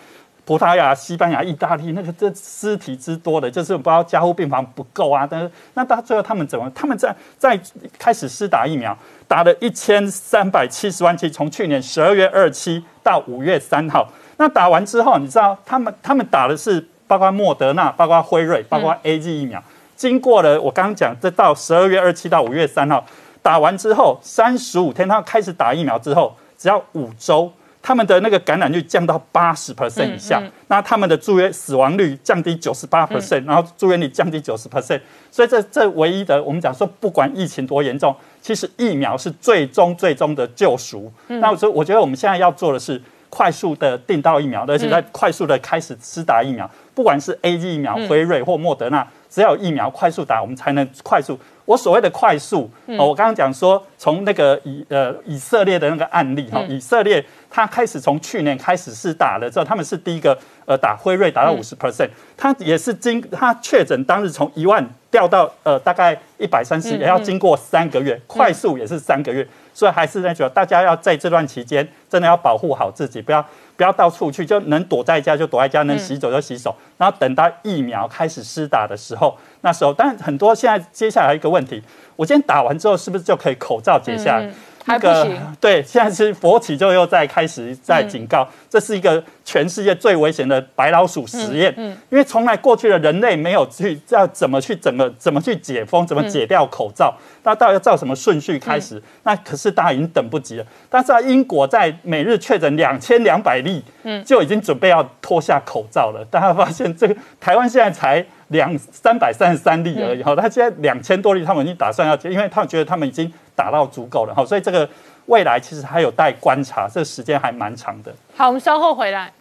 葡萄牙、西班牙、意大利，那个这尸体之多的，就是不知道加护病房不够啊。但是那到最后他们怎么？他们在在开始施打疫苗。打了一千三百七十万剂，从去年十二月二七到五月三号。那打完之后，你知道他们他们打的是包括莫德纳、包括辉瑞、包括 A G 疫苗。经过了我刚刚讲，这到十二月二七到五月三号打完之后，三十五天他开始打疫苗之后，只要五周。他们的那个感染率降到八十 percent 以下，那他们的住院死亡率降低九十八 percent，然后住院率降低九十 percent，所以这这唯一的，我们讲说，不管疫情多严重，其实疫苗是最终最终的救赎。那所以我觉得我们现在要做的是，快速的订到疫苗，而且在快速的开始施打疫苗，不管是 A G 疫苗、辉瑞或莫德纳，只要有疫苗快速打，我们才能快速。我所谓的快速，哦，我刚刚讲说，从那个以呃以色列的那个案例哈，以色列他开始从去年开始是打了之后，他们是第一个呃打辉瑞打到五十 percent，他也是经他确诊当日从一万掉到呃大概一百三十，也要经过三个月，快速也是三个月，所以还是那句，大家要在这段期间真的要保护好自己，不要。不要到处去，就能躲在家就躲在家，能洗手就洗手。然后等到疫苗开始施打的时候，那时候，但很多现在接下来一个问题，我今天打完之后是不是就可以口罩解下来？那个 (laughs) 对，现在是佛企就又在开始在警告，这是一个全世界最危险的白老鼠实验。嗯，因为从来过去的人类没有去要怎么去怎么怎么去解封，怎么解掉口罩，那到底要照什么顺序开始？那可是大家已经等不及了。但是英国在每日确诊两千两百例，嗯，就已经准备要脱下口罩了。大家发现这个台湾现在才两三百三十三例而已，哈，他现在两千多例，他们已经打算要，因为他们觉得他们已经。打到足够了哈，所以这个未来其实还有待观察，这个时间还蛮长的。好，我们稍后回来。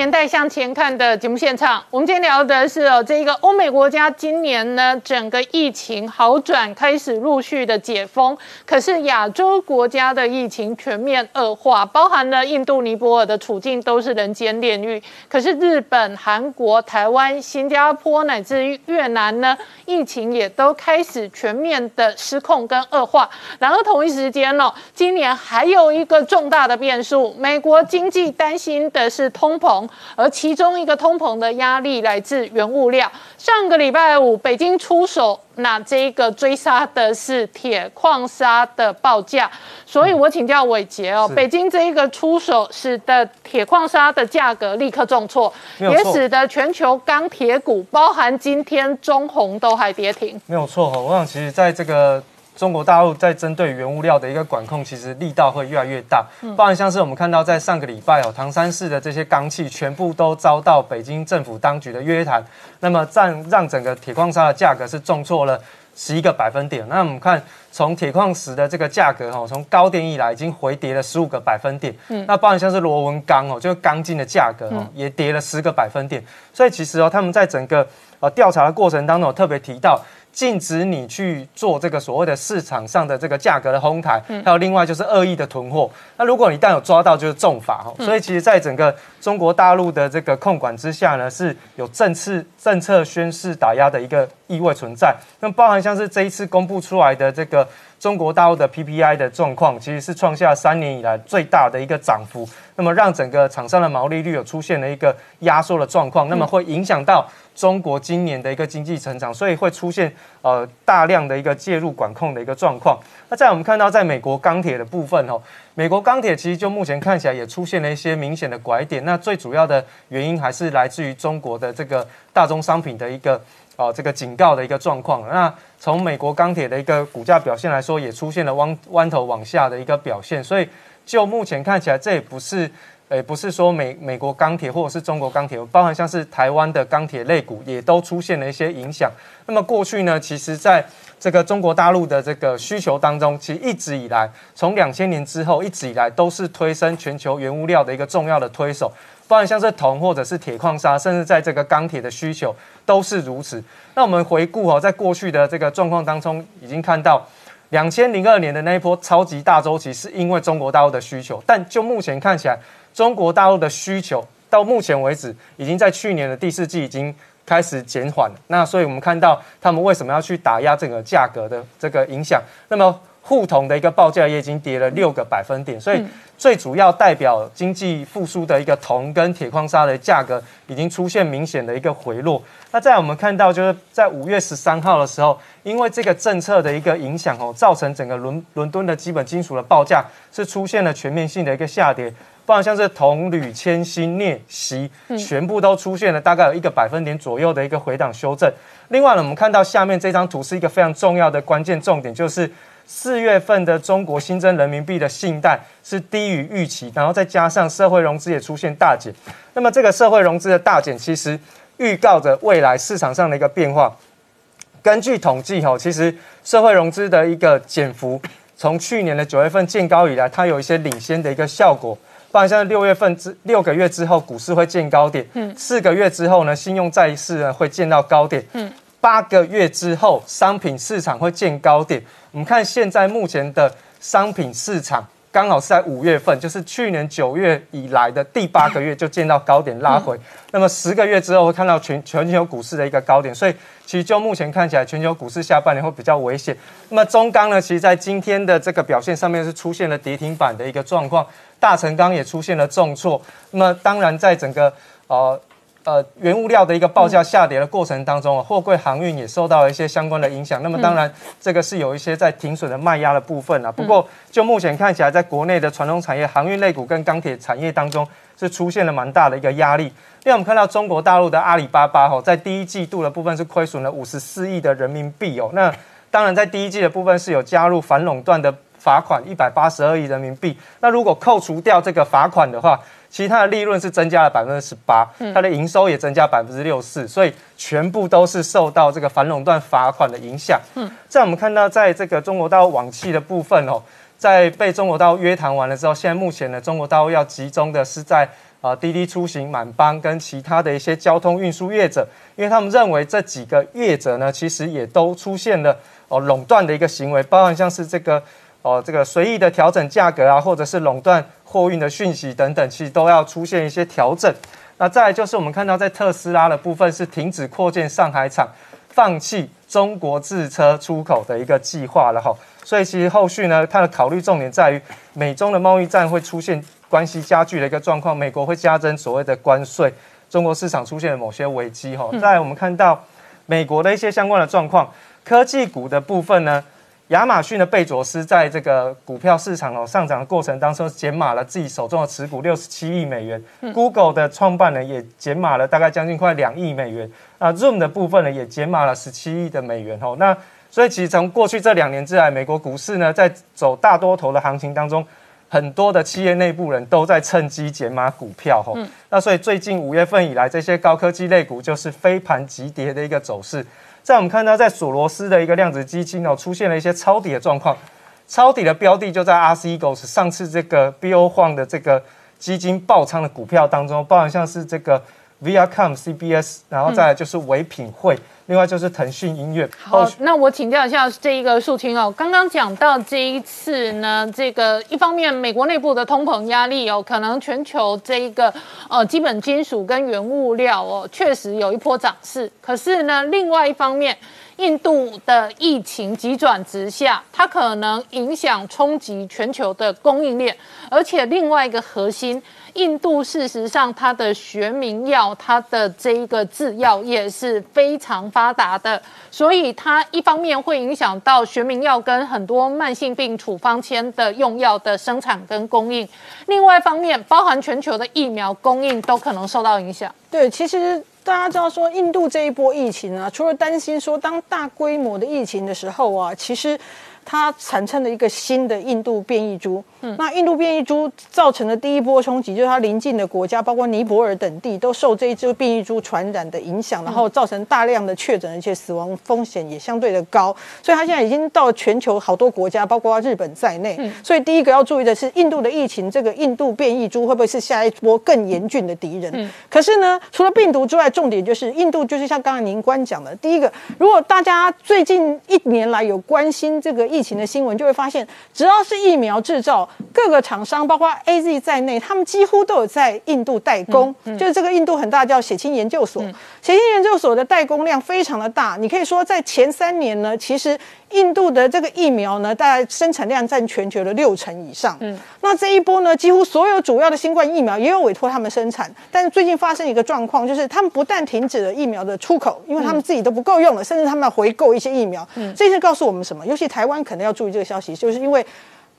年代向前看的节目现场，我们今天聊的是哦，这一个欧美国家今年呢，整个疫情好转，开始陆续的解封。可是亚洲国家的疫情全面恶化，包含了印度尼泊尔的处境都是人间炼狱。可是日本、韩国、台湾、新加坡乃至于越南呢，疫情也都开始全面的失控跟恶化。然而同一时间呢，今年还有一个重大的变数，美国经济担心的是通膨。而其中一个通膨的压力来自原物料。上个礼拜五，北京出手，那这个追杀的是铁矿砂的报价。所以我请教伟杰哦，北京这一个出手，使得铁矿砂的价格立刻重挫，也使得全球钢铁股，包含今天中红都还跌停。没有错哈，我想其实在这个。中国大陆在针对原物料的一个管控，其实力道会越来越大。包含像是我们看到在上个礼拜哦，唐山市的这些钢器全部都遭到北京政府当局的约谈，那么占让整个铁矿砂的价格是重挫了十一个百分点。那我们看从铁矿石的这个价格哈，从高点以来已经回跌了十五个百分点。嗯，那包含像是螺纹钢哦，就是钢筋的价格哦，也跌了十个百分点。所以其实哦，他们在整个呃调查的过程当中特别提到。禁止你去做这个所谓的市场上的这个价格的哄抬，还有另外就是恶意的囤货。那如果你一旦有抓到，就是重罚哈。所以其实，在整个中国大陆的这个控管之下呢，是有政策政策宣示打压的一个意味存在。那包含像是这一次公布出来的这个中国大陆的 PPI 的状况，其实是创下三年以来最大的一个涨幅。那么让整个厂商的毛利率有出现了一个压缩的状况，那么会影响到。中国今年的一个经济成长，所以会出现呃大量的一个介入管控的一个状况。那在我们看到，在美国钢铁的部分哦，美国钢铁其实就目前看起来也出现了一些明显的拐点。那最主要的原因还是来自于中国的这个大宗商品的一个哦这个警告的一个状况。那从美国钢铁的一个股价表现来说，也出现了弯弯头往下的一个表现。所以就目前看起来，这也不是。诶，不是说美美国钢铁或者是中国钢铁，包含像是台湾的钢铁类股，也都出现了一些影响。那么过去呢，其实在这个中国大陆的这个需求当中，其实一直以来，从两千年之后一直以来都是推升全球原物料的一个重要的推手。包含像是铜或者是铁矿砂，甚至在这个钢铁的需求都是如此。那我们回顾哦，在过去的这个状况当中，已经看到两千零二年的那一波超级大周期，是因为中国大陆的需求，但就目前看起来。中国大陆的需求到目前为止，已经在去年的第四季已经开始减缓了。那所以我们看到他们为什么要去打压这个价格的这个影响？那么沪铜的一个报价也已经跌了六个百分点。所以最主要代表经济复苏的一个铜跟铁矿砂的价格已经出现明显的一个回落。那在我们看到就是在五月十三号的时候，因为这个政策的一个影响哦，造成整个伦伦敦的基本金属的报价是出现了全面性的一个下跌。包括像是铜、铝、铅、锌、镍、锡，全部都出现了大概有一个百分点左右的一个回档修正。另外呢，我们看到下面这张图是一个非常重要的关键重点，就是四月份的中国新增人民币的信贷是低于预期，然后再加上社会融资也出现大减。那么这个社会融资的大减，其实预告着未来市场上的一个变化。根据统计，哈，其实社会融资的一个减幅，从去年的九月份见高以来，它有一些领先的一个效果。不然像六月份之六个月之后，股市会见高点，嗯，四个月之后呢，信用债市呢会见到高点，嗯，八个月之后，商品市场会见高点。我们看现在目前的商品市场。刚好是在五月份，就是去年九月以来的第八个月就见到高点拉回，那么十个月之后会看到全全球股市的一个高点，所以其实就目前看起来，全球股市下半年会比较危险。那么中钢呢，其实在今天的这个表现上面是出现了跌停板的一个状况，大成钢也出现了重挫。那么当然在整个呃。呃，原物料的一个报价下跌的过程当中啊，货柜航运也受到了一些相关的影响。那么当然，这个是有一些在停损的卖压的部分啊。不过，就目前看起来，在国内的传统产业、航运类股跟钢铁产业当中，是出现了蛮大的一个压力。另外，我们看到中国大陆的阿里巴巴哦，在第一季度的部分是亏损了五十四亿的人民币哦。那当然，在第一季的部分是有加入反垄断的罚款一百八十二亿人民币。那如果扣除掉这个罚款的话，其他的利润是增加了百分之十八，它的营收也增加百分之六四，所以全部都是受到这个反垄断罚款的影响。嗯，在我们看到，在这个中国大陆网期的部分哦，在被中国大陆约谈完了之后，现在目前呢，中国大陆要集中的是在啊滴滴出行、满帮跟其他的一些交通运输业者，因为他们认为这几个业者呢，其实也都出现了哦垄断的一个行为，包含像是这个哦这个随意的调整价格啊，或者是垄断。货运的讯息等等，其实都要出现一些调整。那再来就是我们看到，在特斯拉的部分是停止扩建上海厂，放弃中国制车出口的一个计划了哈。所以其实后续呢，它的考虑重点在于美中的贸易战会出现关系加剧的一个状况，美国会加征所谓的关税，中国市场出现了某些危机哈。再来我们看到美国的一些相关的状况，科技股的部分呢。亚马逊的贝佐斯在这个股票市场哦上涨的过程当中减码了自己手中的持股六十七亿美元，Google 的创办人也减码了大概将近快两亿美元，啊，Zoom 的部分呢也减码了十七亿的美元哦，那所以其实从过去这两年之来，美国股市呢在走大多头的行情当中，很多的企业内部人都在趁机减码股票哦，那所以最近五月份以来，这些高科技类股就是飞盘急跌的一个走势。在我们看到，在索罗斯的一个量子基金哦，出现了一些抄底的状况。抄底的标的就在 RCEgos，上次这个 BO 晃的这个基金爆仓的股票当中，包含像是这个 VRCOM、CBS，然后再来就是唯品会。另外就是腾讯音乐。好，那我请教一下这一个树清哦，刚刚讲到这一次呢，这个一方面美国内部的通膨压力哦，可能全球这一个呃基本金属跟原物料哦，确实有一波涨势。可是呢，另外一方面，印度的疫情急转直下，它可能影响冲击全球的供应链，而且另外一个核心。印度事实上，它的学名药，它的这一个制药业是非常发达的，所以它一方面会影响到学名药跟很多慢性病处方签的用药的生产跟供应，另外一方面，包含全球的疫苗供应都可能受到影响。对，其实大家知道说，印度这一波疫情啊，除了担心说当大规模的疫情的时候啊，其实。它产生了一个新的印度变异株，嗯，那印度变异株造成的第一波冲击，就是它邻近的国家，包括尼泊尔等地，都受这一只变异株传染的影响，然后造成大量的确诊，而且死亡风险也相对的高，所以它现在已经到全球好多国家，包括日本在内。所以第一个要注意的是，印度的疫情，这个印度变异株会不会是下一波更严峻的敌人？嗯。可是呢，除了病毒之外，重点就是印度，就是像刚才您官讲的，第一个，如果大家最近一年来有关心这个疫疫情的新闻就会发现，只要是疫苗制造，各个厂商包括 A Z 在内，他们几乎都有在印度代工。就是这个印度很大，叫血清研究所。血清研究所的代工量非常的大，你可以说在前三年呢，其实。印度的这个疫苗呢，大概生产量占全球的六成以上。嗯，那这一波呢，几乎所有主要的新冠疫苗也有委托他们生产。但是最近发生一个状况，就是他们不但停止了疫苗的出口，因为他们自己都不够用了，甚至他们要回购一些疫苗。嗯，这是告诉我们什么？尤其台湾可能要注意这个消息，就是因为。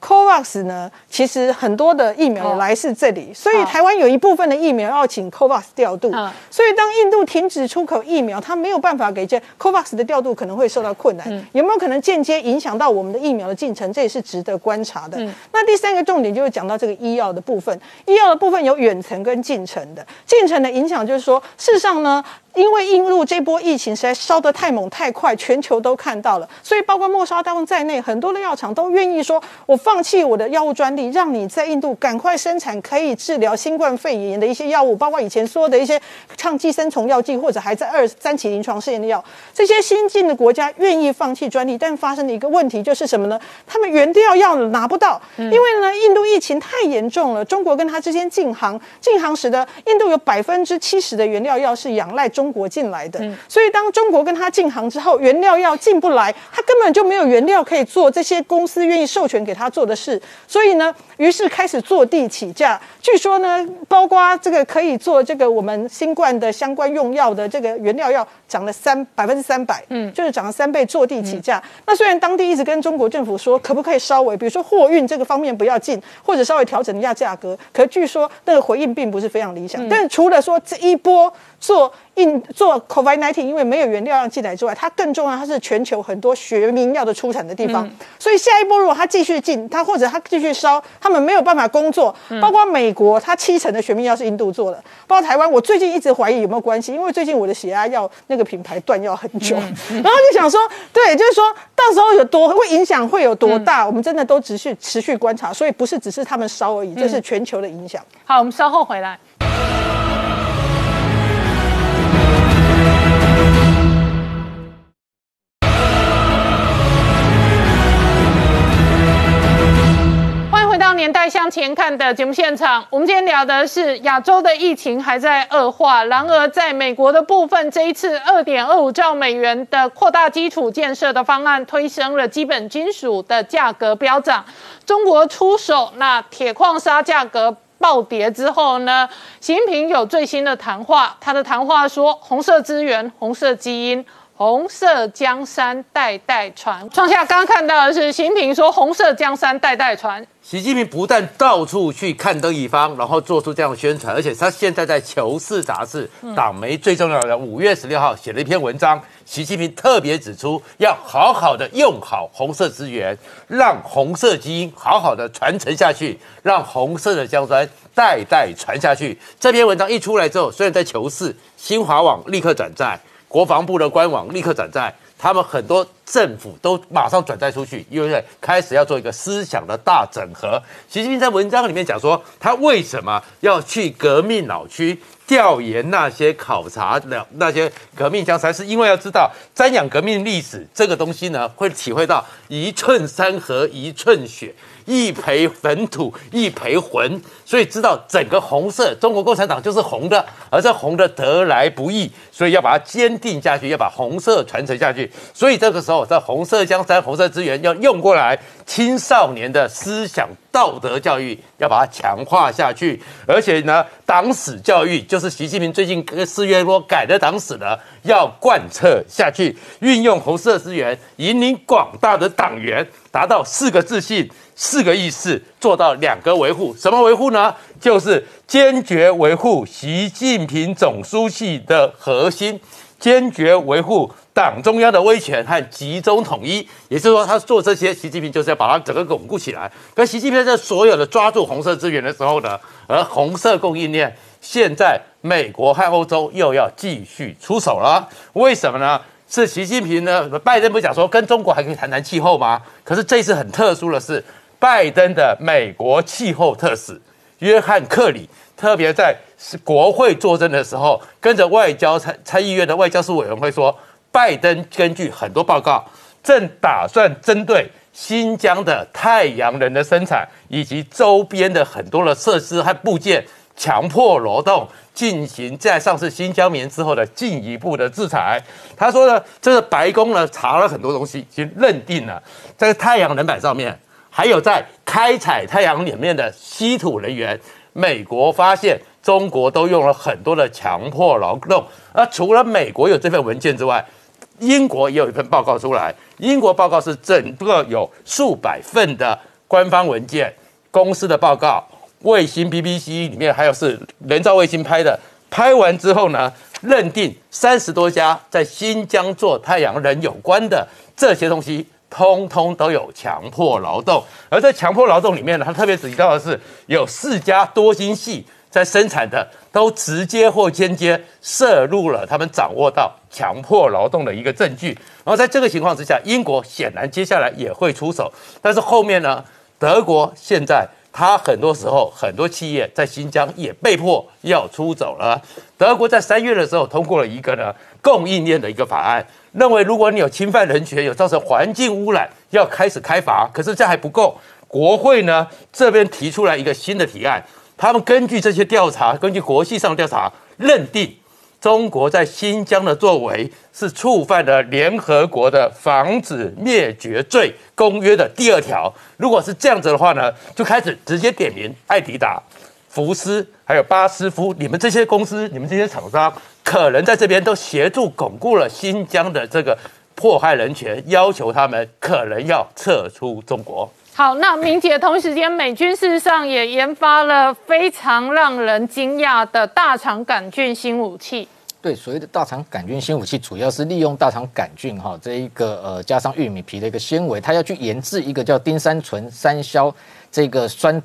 COVAX 呢，其实很多的疫苗来自这里，所以台湾有一部分的疫苗要请 COVAX 调度。所以当印度停止出口疫苗，它没有办法给这 COVAX 的调度，可能会受到困难。有没有可能间接影响到我们的疫苗的进程？这也是值得观察的。那第三个重点就是讲到这个医药的部分，医药的部分有远程跟近程的。近程的影响就是说，事实上呢。因为印度这波疫情实在烧得太猛太快，全球都看到了，所以包括莫沙当在内，很多的药厂都愿意说，我放弃我的药物专利，让你在印度赶快生产可以治疗新冠肺炎的一些药物，包括以前说的一些抗寄生虫药剂，或者还在二三期临床试验的药。这些新进的国家愿意放弃专利，但发生的一个问题就是什么呢？他们原料药拿不到，因为呢，印度疫情太严重了，中国跟他之间禁航，禁航使得印度有百分之七十的原料药是仰赖中。中国进来的，所以当中国跟他进行之后，原料药进不来，他根本就没有原料可以做这些公司愿意授权给他做的事，所以呢，于是开始坐地起价。据说呢，包括这个可以做这个我们新冠的相关用药的这个原料药涨了三百分之三百，嗯，就是涨了三倍，坐地起价。那虽然当地一直跟中国政府说，可不可以稍微，比如说货运这个方面不要进，或者稍微调整一下价格，可据说那个回应并不是非常理想。但除了说这一波做。印做 COVID-19，因为没有原料要进来之外，它更重要，它是全球很多学名药的出产的地方。所以下一波如果它继续进，它或者它继续烧，他们没有办法工作。包括美国，它七成的学名药是印度做的。包括台湾，我最近一直怀疑有没有关系，因为最近我的血压药那个品牌断药很久，然后就想说，对，就是说到时候有多会影响会有多大，我们真的都持续持续观察。所以不是只是他们烧而已，这是全球的影响。好，我们稍后回来。年代向前看的节目现场，我们今天聊的是亚洲的疫情还在恶化。然而，在美国的部分，这一次二点二五兆美元的扩大基础建设的方案，推升了基本金属的价格飙涨。中国出手，那铁矿砂价格暴跌之后呢？习近平有最新的谈话，他的谈话说：红色资源，红色基因。红色江山代代传。创下刚刚看到的是习近平说：“红色江山代代传。”习近平不但到处去看灯一方，然后做出这样的宣传，而且他现在在《求是》杂志党媒最重要的五月十六号写了一篇文章。习近平特别指出，要好好的用好红色资源，让红色基因好好的传承下去，让红色的江山代代传下去。这篇文章一出来之后，虽然在《求是》，新华网立刻转载。国防部的官网立刻转载，他们很多政府都马上转载出去，因为开始要做一个思想的大整合。习近平在文章里面讲说，他为什么要去革命老区调研那些考察的那些革命江山，是因为要知道瞻仰革命历史这个东西呢，会体会到一寸山河一寸血。一培坟土，一培魂，所以知道整个红色中国共产党就是红的，而这红的得来不易，所以要把它坚定下去，要把红色传承下去。所以这个时候，在红色江山、红色资源要用过来，青少年的思想道德教育要把它强化下去，而且呢，党史教育就是习近平最近四月多改的党史呢，要贯彻下去，运用红色资源，引领广大的党员达到四个自信。四个意识做到两个维护，什么维护呢？就是坚决维护习近平总书记的核心，坚决维护党中央的威权和集中统一。也就是说，他做这些，习近平就是要把它整个巩固起来。可习近平在所有的抓住红色资源的时候呢，而红色供应链现在美国和欧洲又要继续出手了。为什么呢？是习近平呢？拜登不讲说跟中国还可以谈谈气候吗？可是这次很特殊的是。拜登的美国气候特使约翰克里特别在是国会作证的时候，跟着外交参参议院的外交事委员会说，拜登根据很多报告，正打算针对新疆的太阳能的生产以及周边的很多的设施和部件，强迫劳动进行在上次新疆棉之后的进一步的制裁。他说呢，这个白宫呢查了很多东西，已经认定了在太阳能板上面。还有在开采太阳里面的稀土能源，美国发现中国都用了很多的强迫劳动。而除了美国有这份文件之外，英国也有一份报告出来。英国报告是整个有数百份的官方文件、公司的报告、卫星 BBC 里面还有是人造卫星拍的。拍完之后呢，认定三十多家在新疆做太阳能有关的这些东西。通通都有强迫劳动，而在强迫劳动里面呢，他特别提到的是有四家多晶系在生产的都直接或间接摄入了他们掌握到强迫劳动的一个证据。然后在这个情况之下，英国显然接下来也会出手，但是后面呢，德国现在。他很多时候，很多企业在新疆也被迫要出走了。德国在三月的时候通过了一个呢供应链的一个法案，认为如果你有侵犯人权、有造成环境污染，要开始开罚。可是这还不够，国会呢这边提出来一个新的提案，他们根据这些调查，根据国际上的调查，认定。中国在新疆的作为是触犯了联合国的防止灭绝罪公约的第二条。如果是这样子的话呢，就开始直接点名艾迪达、福斯还有巴斯夫，你们这些公司、你们这些厂商，可能在这边都协助巩固了新疆的这个迫害人权，要求他们可能要撤出中国。好，那明姐同时间，美军事实上也研发了非常让人惊讶的大肠杆菌新武器。对，所谓的大肠杆菌新武器，主要是利用大肠杆菌哈这一个呃加上玉米皮的一个纤维，它要去研制一个叫丁三醇三硝这个酸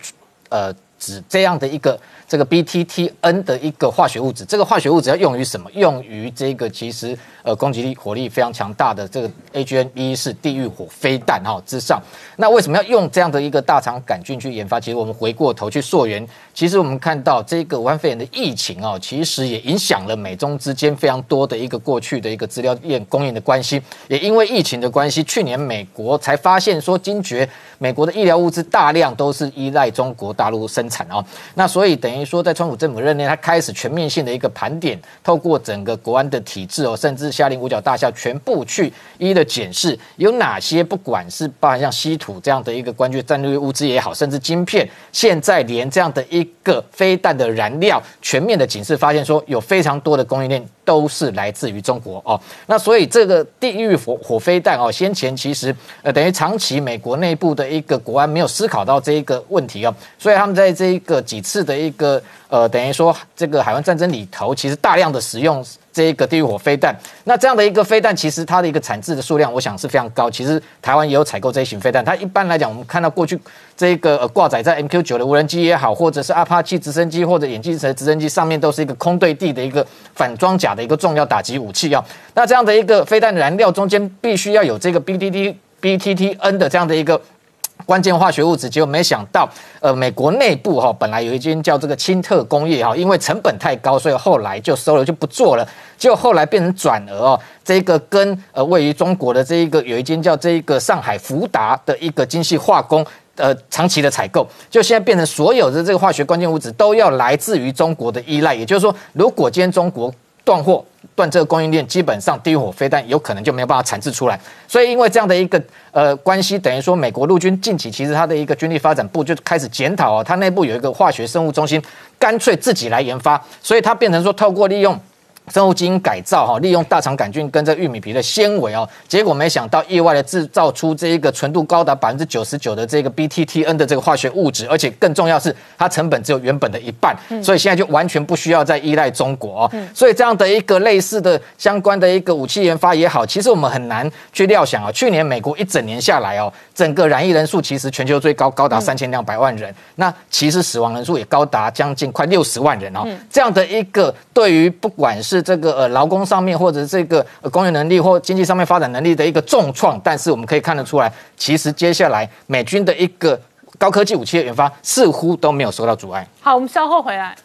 呃酯这样的一个。这个 BTTN 的一个化学物质，这个化学物质要用于什么？用于这个其实呃攻击力火力非常强大的这个 AGN 是地狱火飞弹哈之上。那为什么要用这样的一个大肠杆菌去研发？其实我们回过头去溯源，其实我们看到这个武汉肺炎的疫情哦，其实也影响了美中之间非常多的一个过去的一个资料链供应的关系。也因为疫情的关系，去年美国才发现说惊觉美国的医疗物资大量都是依赖中国大陆生产哦。那所以等。等于说，在川普政府任内，他开始全面性的一个盘点，透过整个国安的体制哦，甚至下令五角大厦全部去一一的检视，有哪些不管是包含像稀土这样的一个关键战略物资也好，甚至晶片，现在连这样的一个飞弹的燃料，全面的警示，发现说有非常多的供应链。都是来自于中国哦，那所以这个地狱火火飞弹哦，先前其实呃等于长期美国内部的一个国安没有思考到这一个问题哦，所以他们在这一个几次的一个呃等于说这个海湾战争里头，其实大量的使用。这一个地狱火飞弹，那这样的一个飞弹，其实它的一个产制的数量，我想是非常高。其实台湾也有采购这一型飞弹。它一般来讲，我们看到过去这一个挂载在 MQ 九的无人机也好，或者是阿帕奇直升机或者眼镜蛇直升机上面，都是一个空对地的一个反装甲的一个重要打击武器啊。那这样的一个飞弹燃料中间必须要有这个 BTT BTTN 的这样的一个。关键化学物质，结果没想到，呃，美国内部哈本来有一间叫这个清特工业哈，因为成本太高，所以后来就收了就不做了。结果后来变成转而哦，这个跟呃位于中国的这一个有一间叫这一个上海福达的一个精细化工，呃，长期的采购，就现在变成所有的这个化学关键物质都要来自于中国的依赖。也就是说，如果今天中国断货。断这个供应链，基本上地狱火飞弹有可能就没有办法产制出来。所以因为这样的一个呃关系，等于说美国陆军近期其实它的一个军力发展部就开始检讨哦，它内部有一个化学生物中心，干脆自己来研发，所以它变成说透过利用。生物基因改造哈，利用大肠杆菌跟这玉米皮的纤维哦，结果没想到意外的制造出这一个纯度高达百分之九十九的这个 BTTN 的这个化学物质，而且更重要是它成本只有原本的一半，所以现在就完全不需要再依赖中国哦。所以这样的一个类似的相关的一个武器研发也好，其实我们很难去料想啊。去年美国一整年下来哦，整个染疫人数其实全球最高高达三千两百万人，那其实死亡人数也高达将近快六十万人哦。这样的一个对于不管是是这个呃劳工上面或者这个工业能力或经济上面发展能力的一个重创，但是我们可以看得出来，其实接下来美军的一个高科技武器的研发似乎都没有受到阻碍。好，我们稍后回来。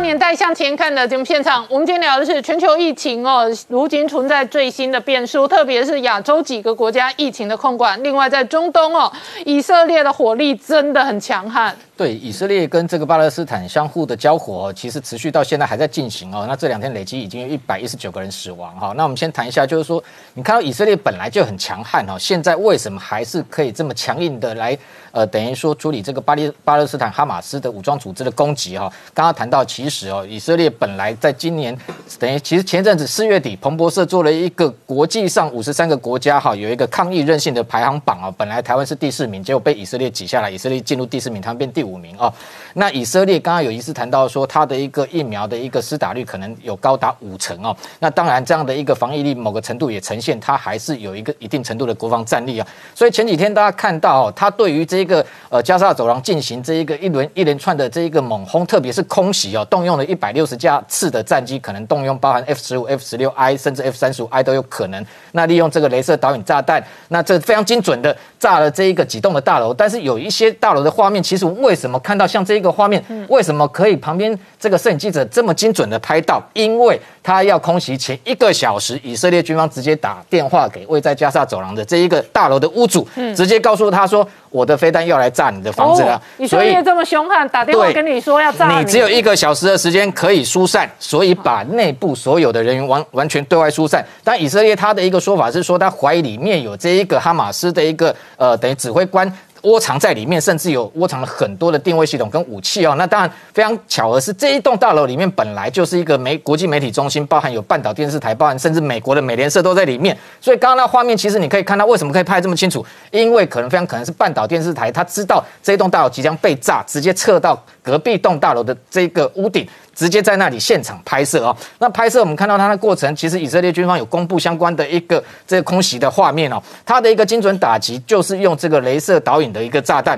年代向前看的节目现场，我们今天聊的是全球疫情哦，如今存在最新的变数，特别是亚洲几个国家疫情的控管。另外，在中东哦，以色列的火力真的很强悍。对，以色列跟这个巴勒斯坦相互的交火，其实持续到现在还在进行哦。那这两天累积已经有一百一十九个人死亡哈。那我们先谈一下，就是说，你看到以色列本来就很强悍哈，现在为什么还是可以这么强硬的来？呃，等于说处理这个巴黎巴勒斯坦哈马斯的武装组织的攻击哈，刚刚谈到其实哦，以色列本来在今年等于其实前阵子四月底，彭博社做了一个国际上五十三个国家哈有一个抗议韧性的排行榜啊，本来台湾是第四名，结果被以色列挤下来，以色列进入第四名，他们变第五五名哦。那以色列刚刚有一次谈到说，它的一个疫苗的一个施打率可能有高达五成哦。那当然，这样的一个防疫力，某个程度也呈现它还是有一个一定程度的国防战力啊。所以前几天大家看到哦，它对于这个呃加沙走廊进行这一个一轮一连串的这一个猛轰，特别是空袭哦，动用了一百六十架次的战机，可能动用包含 F 十五、F 十六 I 甚至 F 三十五 I 都有可能。那利用这个镭射导引炸弹，那这非常精准的炸了这一个几栋的大楼。但是有一些大楼的画面，其实为什么看到像这一个画面，为什么可以旁边这个摄影记者这么精准的拍到？因为他要空袭前一个小时，以色列军方直接打电话给位在加沙走廊的这一个大楼的屋主，直接告诉他说：“我的飞弹要来炸你的房子了。哦以色列这么凶悍，打电话跟你说要炸你只有一个小时的时间可以疏散，所以把内部所有的人员完完全对外疏散。但以色列他的一个说法是说，他怀疑里面有这一个哈马斯的一个呃等于指挥官。窝藏在里面，甚至有窝藏了很多的定位系统跟武器哦。那当然非常巧合是，这一栋大楼里面本来就是一个媒国际媒体中心，包含有半岛电视台，包含甚至美国的美联社都在里面。所以刚刚那画面，其实你可以看到为什么可以拍这么清楚，因为可能非常可能是半岛电视台，他知道这一栋大楼即将被炸，直接撤到隔壁栋大楼的这个屋顶。直接在那里现场拍摄哦。那拍摄我们看到它的过程，其实以色列军方有公布相关的一个这个空袭的画面哦。它的一个精准打击就是用这个镭射导引的一个炸弹。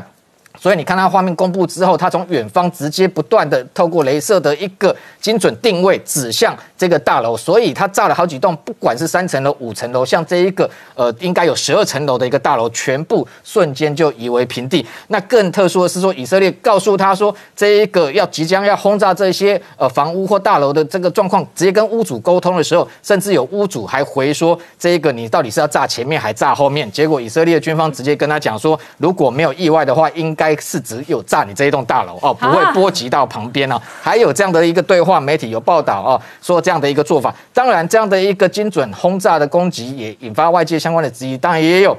所以你看它画面公布之后，它从远方直接不断的透过镭射的一个精准定位指向这个大楼，所以它炸了好几栋，不管是三层楼、五层楼，像这一个呃应该有十二层楼的一个大楼，全部瞬间就夷为平地。那更特殊的是说，以色列告诉他说，这一个要即将要轰炸这些呃房屋或大楼的这个状况，直接跟屋主沟通的时候，甚至有屋主还回说，这一个你到底是要炸前面还炸后面？结果以色列军方直接跟他讲说，如果没有意外的话，应该是只有炸你这一栋大楼哦，不会波及到旁边哦。还有这样的一个对话，媒体有报道哦，说这样的一个做法。当然，这样的一个精准轰炸的攻击也引发外界相关的质疑，当然也有。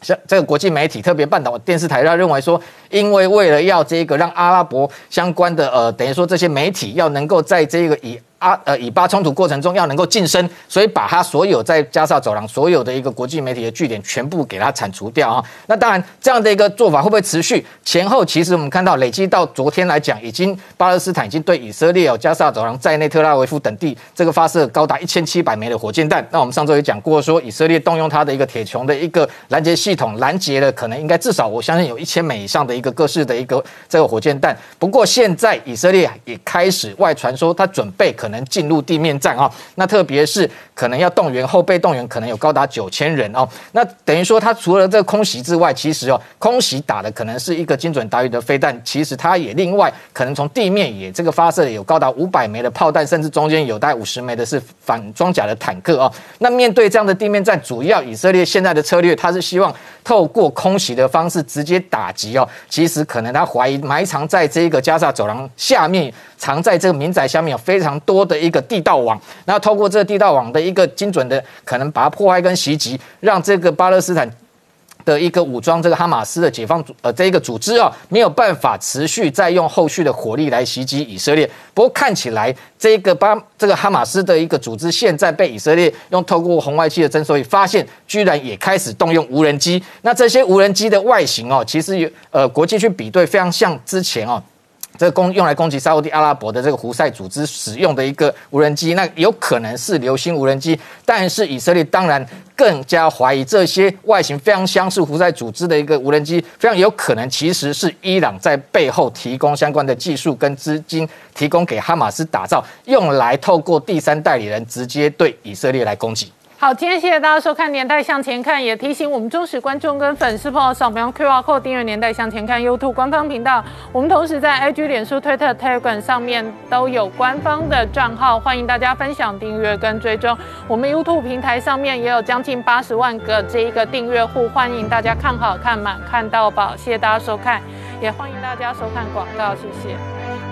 像这个国际媒体，特别半岛电视台，他认为说，因为为了要这个让阿拉伯相关的呃，等于说这些媒体要能够在这个以阿呃以巴冲突过程中要能够晋升，所以把他所有在加沙走廊所有的一个国际媒体的据点全部给它铲除掉啊。那当然，这样的一个做法会不会持续？前后其实我们看到累积到昨天来讲，已经巴勒斯坦已经对以色列哦加沙走廊在内特拉维夫等地这个发射高达一千七百枚的火箭弹。那我们上周也讲过说，以色列动用它的一个铁穹的一个拦截系统，拦截了可能应该至少我相信有一千枚以上的一个各式的一个这个火箭弹。不过现在以色列也开始外传说，他准备可能能进入地面战啊。那特别是可能要动员后备动员，可能有高达九千人哦。那等于说，他除了这个空袭之外，其实哦，空袭打的可能是一个精准打鱼的飞弹，其实它也另外可能从地面也这个发射有高达五百枚的炮弹，甚至中间有带五十枚的是反装甲的坦克哦。那面对这样的地面战，主要以色列现在的策略，它是希望透过空袭的方式直接打击哦。其实可能他怀疑埋藏在这个加沙走廊下面，藏在这个民宅下面有非常多的一个地道网，然后透过这个地道网的一个精准的，可能把它破坏跟袭击，让这个巴勒斯坦。的一个武装这个哈马斯的解放组呃这一个组织啊，没有办法持续再用后续的火力来袭击以色列。不过看起来这个巴这个哈马斯的一个组织现在被以色列用透过红外线的侦搜仪发现，居然也开始动用无人机。那这些无人机的外形哦，其实有呃国际去比对，非常像之前哦。这个攻用来攻击沙地阿拉伯的这个胡塞组织使用的一个无人机，那有可能是流星无人机，但是以色列当然更加怀疑这些外形非常相似胡塞组织的一个无人机，非常有可能其实是伊朗在背后提供相关的技术跟资金，提供给哈马斯打造，用来透过第三代理人直接对以色列来攻击。好，今天谢谢大家收看《年代向前看》，也提醒我们忠实观众跟粉丝朋友扫描 QR code 订阅《年代向前看》YouTube 官方频道。我们同时在 IG、脸书、Twitter、Telegram 上面都有官方的账号，欢迎大家分享、订阅跟追踪。我们 YouTube 平台上面也有将近八十万个这一个订阅户，欢迎大家看好看满看到饱。谢谢大家收看，也欢迎大家收看广告，谢谢。